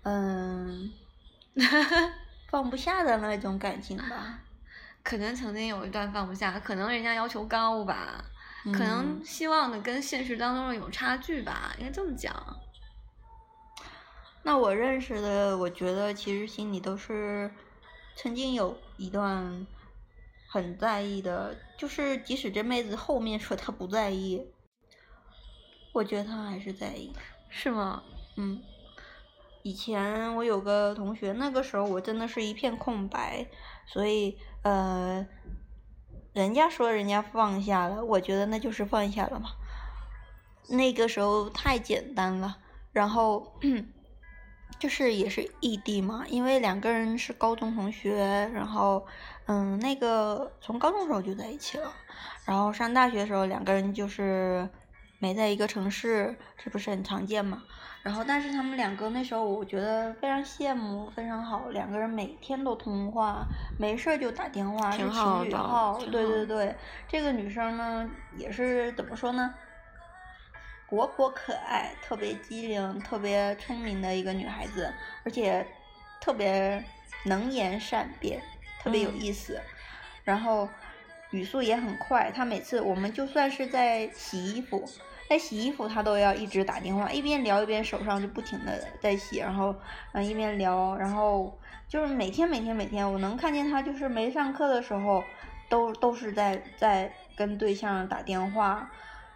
嗯，放不下的那种感情吧。可能曾经有一段放不下，可能人家要求高吧，嗯、可能希望的跟现实当中有差距吧，应该这么讲。那我认识的，我觉得其实心里都是曾经有一段很在意的，就是即使这妹子后面说她不在意，我觉得他还是在意。是吗？嗯。以前我有个同学，那个时候我真的是一片空白，所以呃，人家说人家放下了，我觉得那就是放下了嘛。那个时候太简单了，然后就是也是异地嘛，因为两个人是高中同学，然后嗯，那个从高中时候就在一起了，然后上大学的时候两个人就是没在一个城市，这不是很常见嘛。然后，但是他们两个那时候，我觉得非常羡慕，非常好。两个人每天都通话，没事就打电话，是情侣号。对对对，这个女生呢，也是怎么说呢？活泼可爱，特别机灵，特别聪明的一个女孩子，而且特别能言善辩，特别有意思。嗯、然后语速也很快，他每次我们就算是在洗衣服。在洗衣服，他都要一直打电话，一边聊一边手上就不停的在洗，然后嗯一边聊，然后就是每天每天每天，我能看见他就是没上课的时候，都都是在在跟对象打电话，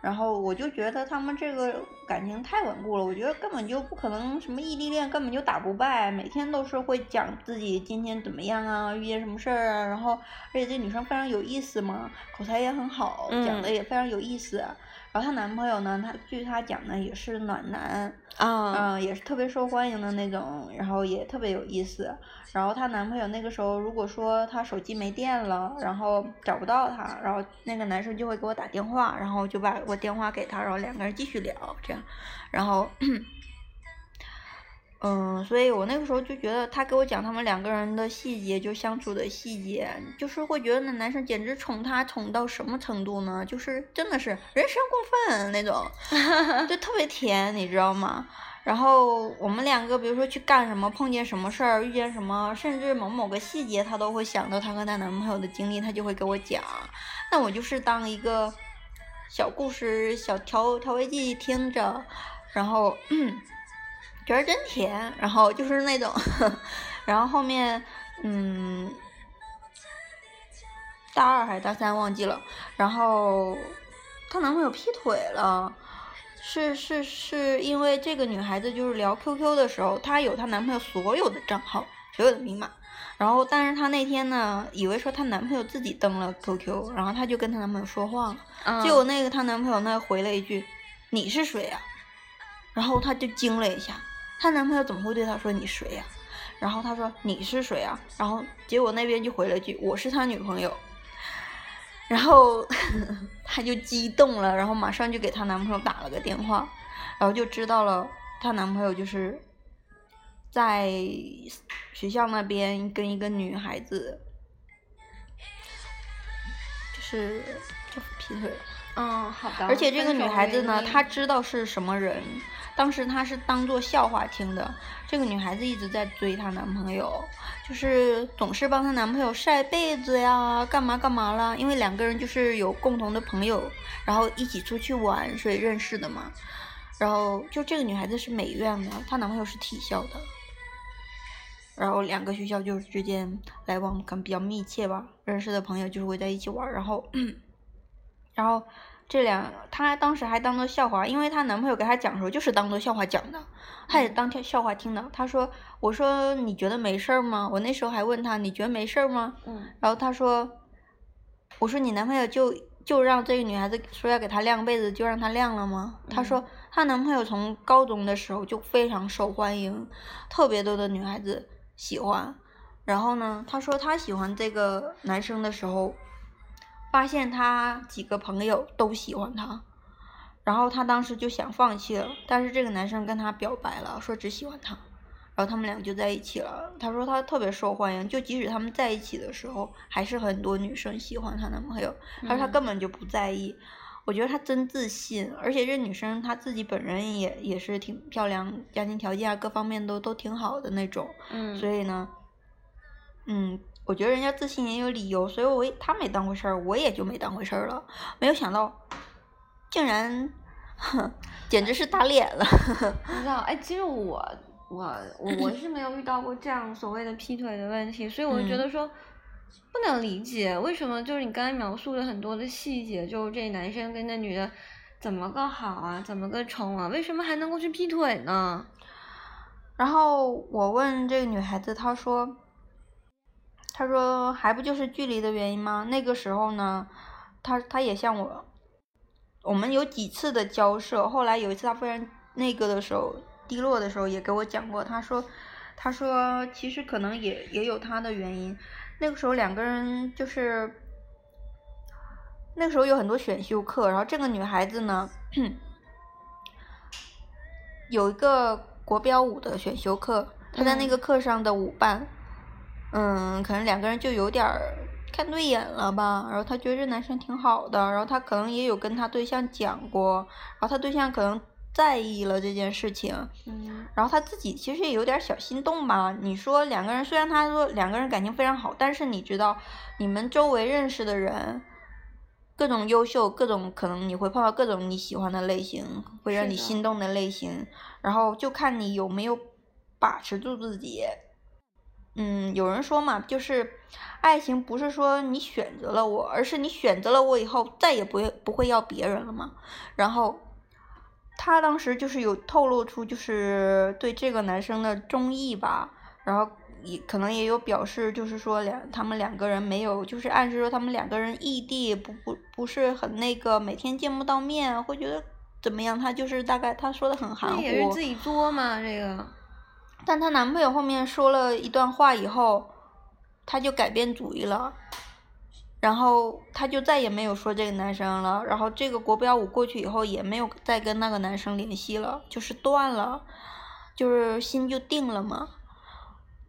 然后我就觉得他们这个感情太稳固了，我觉得根本就不可能什么异地恋根本就打不败，每天都是会讲自己今天怎么样啊，遇见什么事儿啊，然后而且这女生非常有意思嘛，口才也很好，讲的也非常有意思。然后她男朋友呢，他据她讲呢，也是暖男，啊，嗯，也是特别受欢迎的那种，然后也特别有意思。然后她男朋友那个时候，如果说她手机没电了，然后找不到她，然后那个男生就会给我打电话，然后就把我电话给他，然后两个人继续聊，这样，然后。嗯，所以我那个时候就觉得他给我讲他们两个人的细节，就相处的细节，就是会觉得那男生简直宠她宠到什么程度呢？就是真的是人神共愤那种，就特别甜，你知道吗？然后我们两个比如说去干什么，碰见什么事儿，遇见什么，甚至某某个细节，她都会想到她和她男朋友的经历，她就会给我讲。那我就是当一个小故事、小调调味剂听着，然后。觉得真甜，然后就是那种，然后后面，嗯，大二还是大三忘记了，然后她男朋友劈腿了，是是是因为这个女孩子就是聊 QQ 的时候，她有她男朋友所有的账号，所有的密码，然后但是她那天呢，以为说她男朋友自己登了 QQ，然后她就跟她男朋友说话了，结果那个她男朋友那回了一句。你是谁呀？然后她就惊了一下，她男朋友怎么会对她说你谁呀？然后她说你是谁啊？然后结果那边就回了句我是他女朋友。然后 她就激动了，然后马上就给她男朋友打了个电话，然后就知道了她男朋友就是在学校那边跟一个女孩子就。是就劈腿了，嗯，好的。而且这个女孩子呢，她知道是什么人，当时她是当做笑话听的。这个女孩子一直在追她男朋友，就是总是帮她男朋友晒被子呀，干嘛干嘛啦。因为两个人就是有共同的朋友，然后一起出去玩，所以认识的嘛。然后就这个女孩子是美院的，她男朋友是体校的。然后两个学校就是之间来往可能比较密切吧，认识的朋友就是会在一起玩。然后，然后这两她当时还当做笑话，因为她男朋友给她讲的时候就是当做笑话讲的，她也当天笑话听的。她说：“我说你觉得没事儿吗？”我那时候还问她：“你觉得没事儿吗？”嗯。然后她说：“我说你男朋友就就让这个女孩子说要给她晾被子，就让她晾了吗？”她说她男朋友从高中的时候就非常受欢迎，特别多的女孩子。喜欢，然后呢？她说她喜欢这个男生的时候，发现他几个朋友都喜欢他，然后她当时就想放弃了，但是这个男生跟她表白了，说只喜欢他，然后他们俩就在一起了。她说她特别受欢迎，就即使他们在一起的时候，还是很多女生喜欢她男朋友，她说她根本就不在意。我觉得她真自信，而且这女生她自己本人也也是挺漂亮，家庭条件啊各方面都都挺好的那种。嗯。所以呢，嗯，我觉得人家自信也有理由，所以我他没当回事儿，我也就没当回事儿了。没有想到，竟然，简直是打脸了。不知道，哎，其实我我我我是没有遇到过这样所谓的劈腿的问题，所以我就觉得说。不能理解为什么就是你刚才描述的很多的细节，就是这男生跟那女的怎么个好啊，怎么个冲啊，为什么还能够去劈腿呢？然后我问这个女孩子，她说，她说还不就是距离的原因吗？那个时候呢，他他也像我，我们有几次的交涉，后来有一次他非常那个的时候，低落的时候也给我讲过，他说，他说其实可能也也有他的原因。那个时候两个人就是，那个时候有很多选修课，然后这个女孩子呢，有一个国标舞的选修课，她在那个课上的舞伴，嗯，可能两个人就有点看对眼了吧，然后他觉得这男生挺好的，然后他可能也有跟他对象讲过，然后他对象可能。在意了这件事情，嗯，然后他自己其实也有点小心动吧。你说两个人虽然他说两个人感情非常好，但是你知道，你们周围认识的人，各种优秀，各种可能你会碰到各种你喜欢的类型，会让你心动的类型，然后就看你有没有把持住自己。嗯，有人说嘛，就是爱情不是说你选择了我，而是你选择了我以后再也不会不会要别人了嘛。然后。他当时就是有透露出，就是对这个男生的中意吧，然后也可能也有表示，就是说两他们两个人没有，就是暗示说他们两个人异地，不不不是很那个，每天见不到面，会觉得怎么样？他就是大概他说的很含糊。也是自己作嘛，这个。但她男朋友后面说了一段话以后，她就改变主意了。然后她就再也没有说这个男生了，然后这个国标舞过去以后也没有再跟那个男生联系了，就是断了，就是心就定了嘛。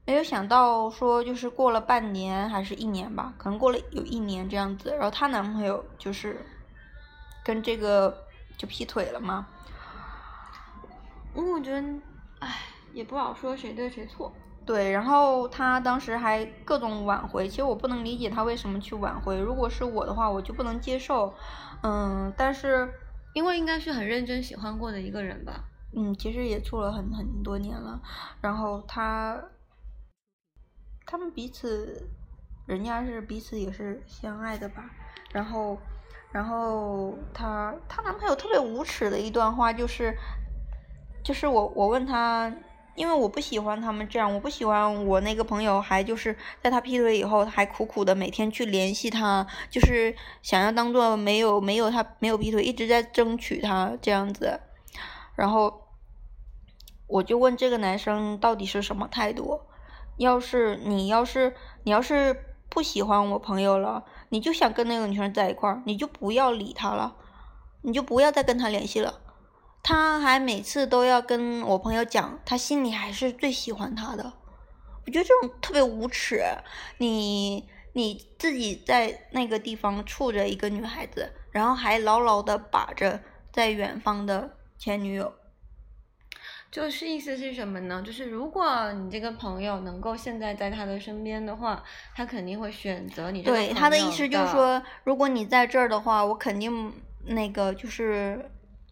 没有想到说就是过了半年还是一年吧，可能过了有一年这样子，然后她男朋友就是跟这个就劈腿了嘛。我觉得，唉，也不好说谁对谁错。对，然后他当时还各种挽回，其实我不能理解他为什么去挽回。如果是我的话，我就不能接受。嗯，但是因为应该是很认真喜欢过的一个人吧。嗯，其实也处了很很多年了。然后他，他们彼此，人家是彼此也是相爱的吧。然后，然后她她男朋友特别无耻的一段话就是，就是我我问他。因为我不喜欢他们这样，我不喜欢我那个朋友还就是在他劈腿以后还苦苦的每天去联系他，就是想要当做没有没有他没有劈腿，一直在争取他这样子，然后我就问这个男生到底是什么态度？要是你要是你要是不喜欢我朋友了，你就想跟那个女生在一块儿，你就不要理他了，你就不要再跟他联系了。他还每次都要跟我朋友讲，他心里还是最喜欢他的。我觉得这种特别无耻。你你自己在那个地方处着一个女孩子，然后还牢牢的把着在远方的前女友。就是意思是什么呢？就是如果你这个朋友能够现在在他的身边的话，他肯定会选择你。对他的意思就是说，如果你在这儿的话，我肯定那个就是。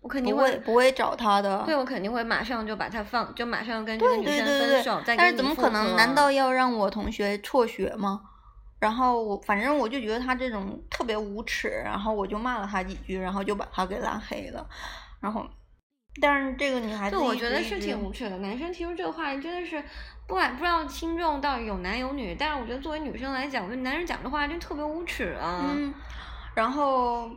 我肯定会不会找他的，对我肯定会马上就把他放，就马上跟这个女生分手，再但是怎么可能？难道要让我同学辍学吗？然后我反正我就觉得他这种特别无耻，然后我就骂了他几句，然后就把他给拉黑了。然后，但是这个女孩子，我觉得是挺无耻的。男生提出这个话真的是，不管不知道听众到底有男有女，但是我觉得作为女生来讲，我觉得男人讲这话就特别无耻啊。嗯，然后。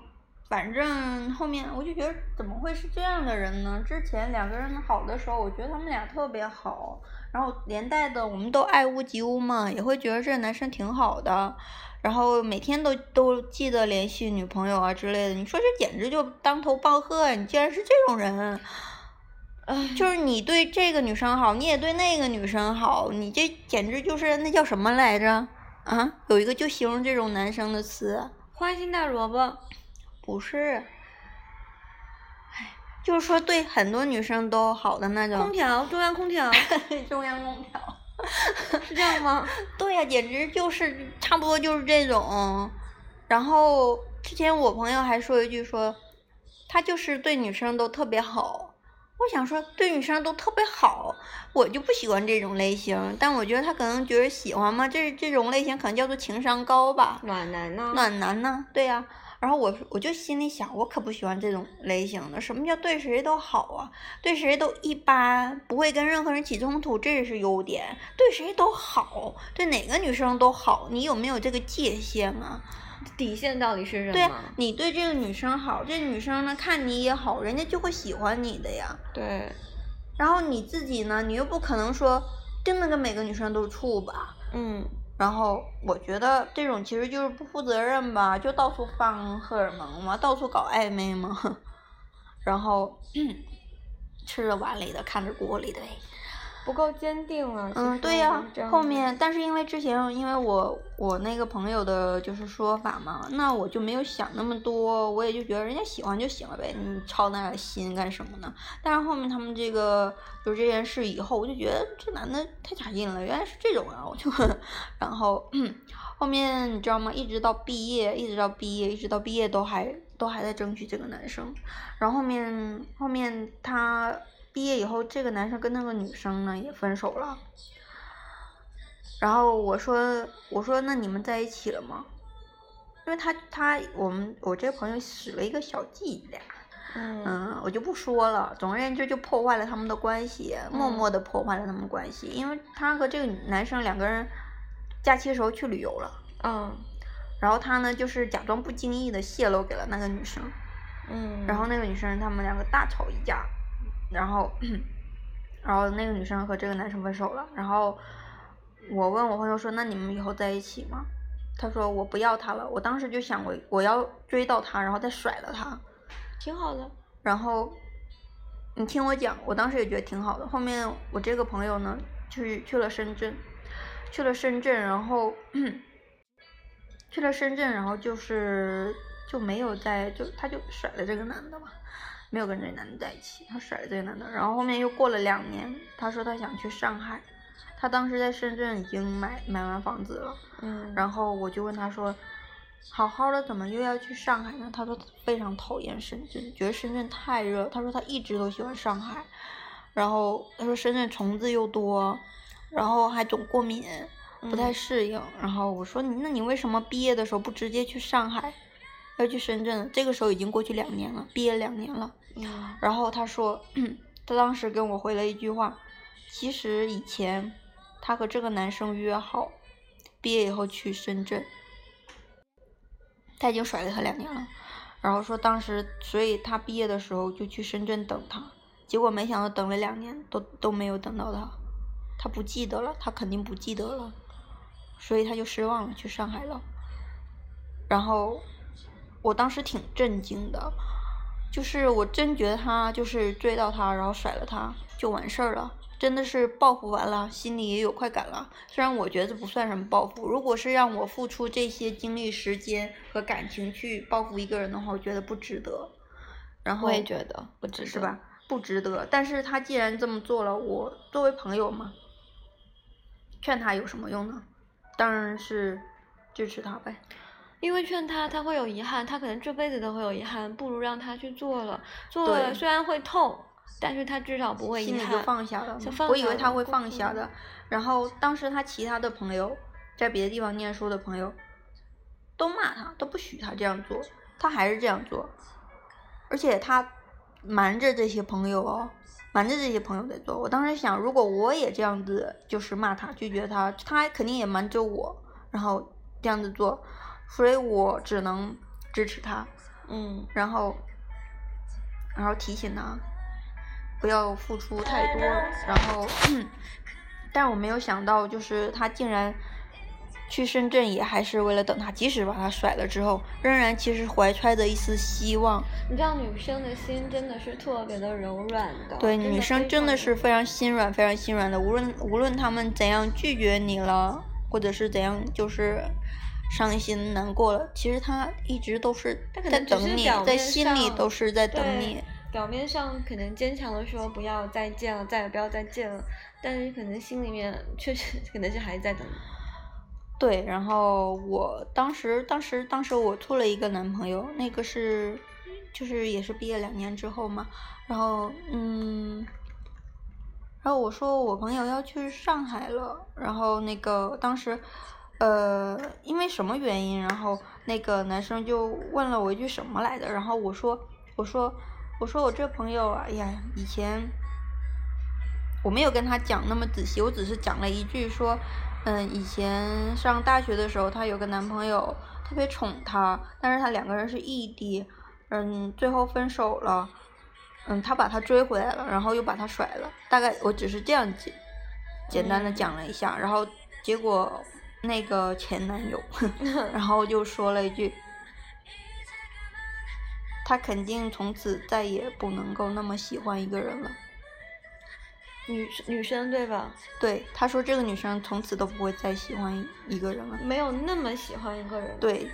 反正后面我就觉得怎么会是这样的人呢？之前两个人好的时候，我觉得他们俩特别好，然后连带的我们都爱屋及乌嘛，也会觉得这个男生挺好的，然后每天都都记得联系女朋友啊之类的。你说这简直就当头棒喝啊！你竟然是这种人，就是你对这个女生好，你也对那个女生好，你这简直就是那叫什么来着？啊，有一个就形容这种男生的词，花心大萝卜。不是，哎，就是说对很多女生都好的那种。空调，中央空调。中央空调，是这样吗？对呀，简直就是差不多就是这种。然后之前我朋友还说一句说，他就是对女生都特别好。我想说对女生都特别好，我就不喜欢这种类型。但我觉得他可能觉得喜欢嘛，这这种类型可能叫做情商高吧。暖男呢？暖男呢？对呀。然后我我就心里想，我可不喜欢这种类型的。什么叫对谁都好啊？对谁都一般，不会跟任何人起冲突，这也是优点。对谁都好，对哪个女生都好，你有没有这个界限啊？底线到底是什么？对你对这个女生好，这女生呢看你也好，人家就会喜欢你的呀。对。然后你自己呢，你又不可能说真的跟每个女生都处吧？嗯。然后我觉得这种其实就是不负责任吧，就到处放荷尔蒙嘛，到处搞暧昧嘛，然后吃着碗里的，看着锅里的呗。不够坚定啊！嗯，对呀，后面但是因为之前因为我我那个朋友的就是说法嘛，那我就没有想那么多，我也就觉得人家喜欢就行了呗，你操那点心干什么呢？但是后面他们这个就是这件事以后，我就觉得这男的太差劲了，原来是这种啊！我就然后后面你知道吗？一直到毕业，一直到毕业，一直到毕业都还都还在争取这个男生，然后后面后面他。毕业以后，这个男生跟那个女生呢也分手了。然后我说：“我说那你们在一起了吗？”因为他他我们我这个朋友使了一个小伎俩，嗯，我就不说了。总而言之，就破坏了他们的关系，默默的破坏了他们关系。因为他和这个男生两个人假期的时候去旅游了，嗯，然后他呢就是假装不经意的泄露给了那个女生，嗯，然后那个女生他们两个大吵一架。然后，然后那个女生和这个男生分手了。然后我问我朋友说：“那你们以后在一起吗？”他说：“我不要他了。”我当时就想，我我要追到他，然后再甩了他，挺好的。然后你听我讲，我当时也觉得挺好的。后面我这个朋友呢，去去了深圳，去了深圳，然后去了深圳，然后就是就没有再就他就甩了这个男的嘛。没有跟这个男的在一起，他甩了这个男的，然后后面又过了两年，他说他想去上海，他当时在深圳已经买买完房子了，嗯，然后我就问他说，好好的怎么又要去上海呢？他说非常讨厌深圳，觉得深圳太热。他说他一直都喜欢上海，然后他说深圳虫子又多，然后还总过敏，不太适应。然后我说你那你为什么毕业的时候不直接去上海，要去深圳？这个时候已经过去两年了，毕业两年了。然后他说，他当时跟我回了一句话，其实以前他和这个男生约好，毕业以后去深圳，他已经甩了他两年了，然后说当时，所以他毕业的时候就去深圳等他，结果没想到等了两年都都没有等到他，他不记得了，他肯定不记得了，所以他就失望了，去上海了。然后我当时挺震惊的，就是我真觉得他就是追到他，然后甩了他就完事儿了。真的是报复完了，心里也有快感了。虽然我觉得不算什么报复，如果是让我付出这些精力、时间和感情去报复一个人的话，我觉得不值得。然后我也觉得不值得，是吧？不值得。但是他既然这么做了，我作为朋友嘛，劝他有什么用呢？当然是支持他呗。因为劝他，他会有遗憾，他可能这辈子都会有遗憾，不如让他去做了。做了虽然会痛。但是他至少不会心里就放下了，我以为他会放下的。然后当时他其他的朋友，在别的地方念书的朋友，都骂他，都不许他这样做，他还是这样做。而且他瞒着这些朋友哦，瞒着这些朋友在做。我当时想，如果我也这样子，就是骂他，拒绝他，他肯定也瞒着我，然后这样子做，所以我只能支持他。嗯，然后，然后提醒他。不要付出太多，然后，但我没有想到，就是他竟然去深圳，也还是为了等他。即使把他甩了之后，仍然其实怀揣着一丝希望。你知道，女生的心真的是特别的柔软的。对，女生真的是非常心软，非常心软的。无论无论他们怎样拒绝你了，或者是怎样，就是伤心难过了，其实他一直都是在等你，在心里都是在等你。表面上可能坚强的说不要再见了，再也不要再见了，但是可能心里面确实可能是还在等。对，然后我当时，当时，当时我处了一个男朋友，那个是，就是也是毕业两年之后嘛，然后嗯，然后我说我朋友要去上海了，然后那个当时，呃，因为什么原因，然后那个男生就问了我一句什么来着，然后我说，我说。我说我这朋友啊，哎呀，以前我没有跟他讲那么仔细，我只是讲了一句说，嗯，以前上大学的时候，她有个男朋友特别宠她，但是她两个人是异地，嗯，最后分手了，嗯，他把她追回来了，然后又把她甩了，大概我只是这样简简单的讲了一下，然后结果那个前男友，然后就说了一句。他肯定从此再也不能够那么喜欢一个人了，女女生对吧？对，他说这个女生从此都不会再喜欢一个人了，没有那么喜欢一个人。对，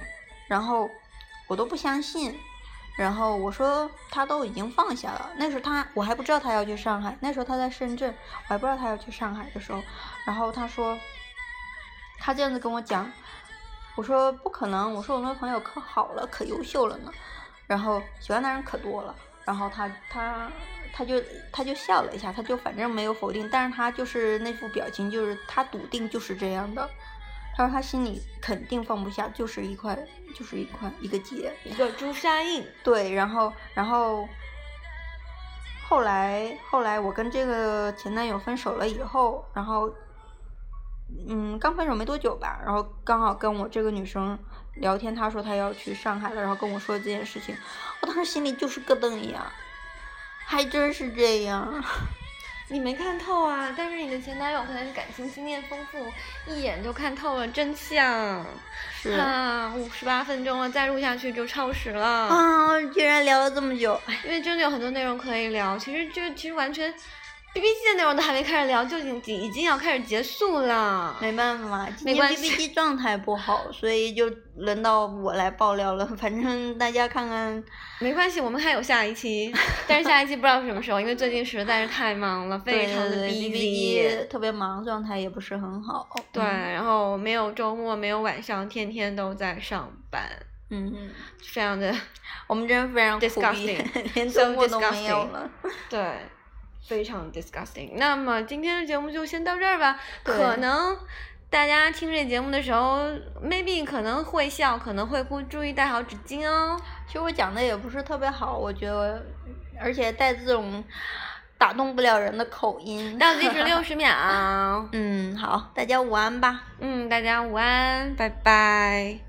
然后我都不相信，然后我说他都已经放下了。那时候他我还不知道他要去上海，那时候他在深圳，我还不知道他要去上海的时候，然后他说他这样子跟我讲，我说不可能，我说我那个朋友可好了，可优秀了呢。然后喜欢的人可多了，然后他他他就他就笑了一下，他就反正没有否定，但是他就是那副表情，就是他笃定就是这样的。他说他心里肯定放不下，就是一块就是一块一个结，一个朱砂印。对，然后然后后来后来我跟这个前男友分手了以后，然后嗯刚分手没多久吧，然后刚好跟我这个女生。聊天，她说她要去上海了，然后跟我说这件事情，我当时心里就是咯噔一样，还真是这样。你没看透啊，但是你的前男友可能感情经验丰富，一眼就看透了真相。是啊，五十八分钟了，再录下去就超时了。啊，居然聊了这么久，因为真的有很多内容可以聊，其实就其实完全。B B G 的内容都还没开始聊，就已经已经要开始结束了。没办法，今天 B B G 状态不好，所以就轮到我来爆料了。反正大家看看。没关系，我们还有下一期，但是下一期不知道什么时候，因为最近实在是太忙了，非常的 B B G，特别忙，状态也不是很好。对，然后没有周末，没有晚上，天天都在上班。嗯，非常的，我们真的非常苦逼，连周末都没有了。对。非常 disgusting。那么今天的节目就先到这儿吧。可能大家听这节目的时候，maybe 可能会笑，可能会哭，注意带好纸巾哦。其实我讲的也不是特别好，我觉得，而且带这种打动不了人的口音。倒计时 六十秒。嗯，好，大家午安吧。嗯，大家午安，拜拜。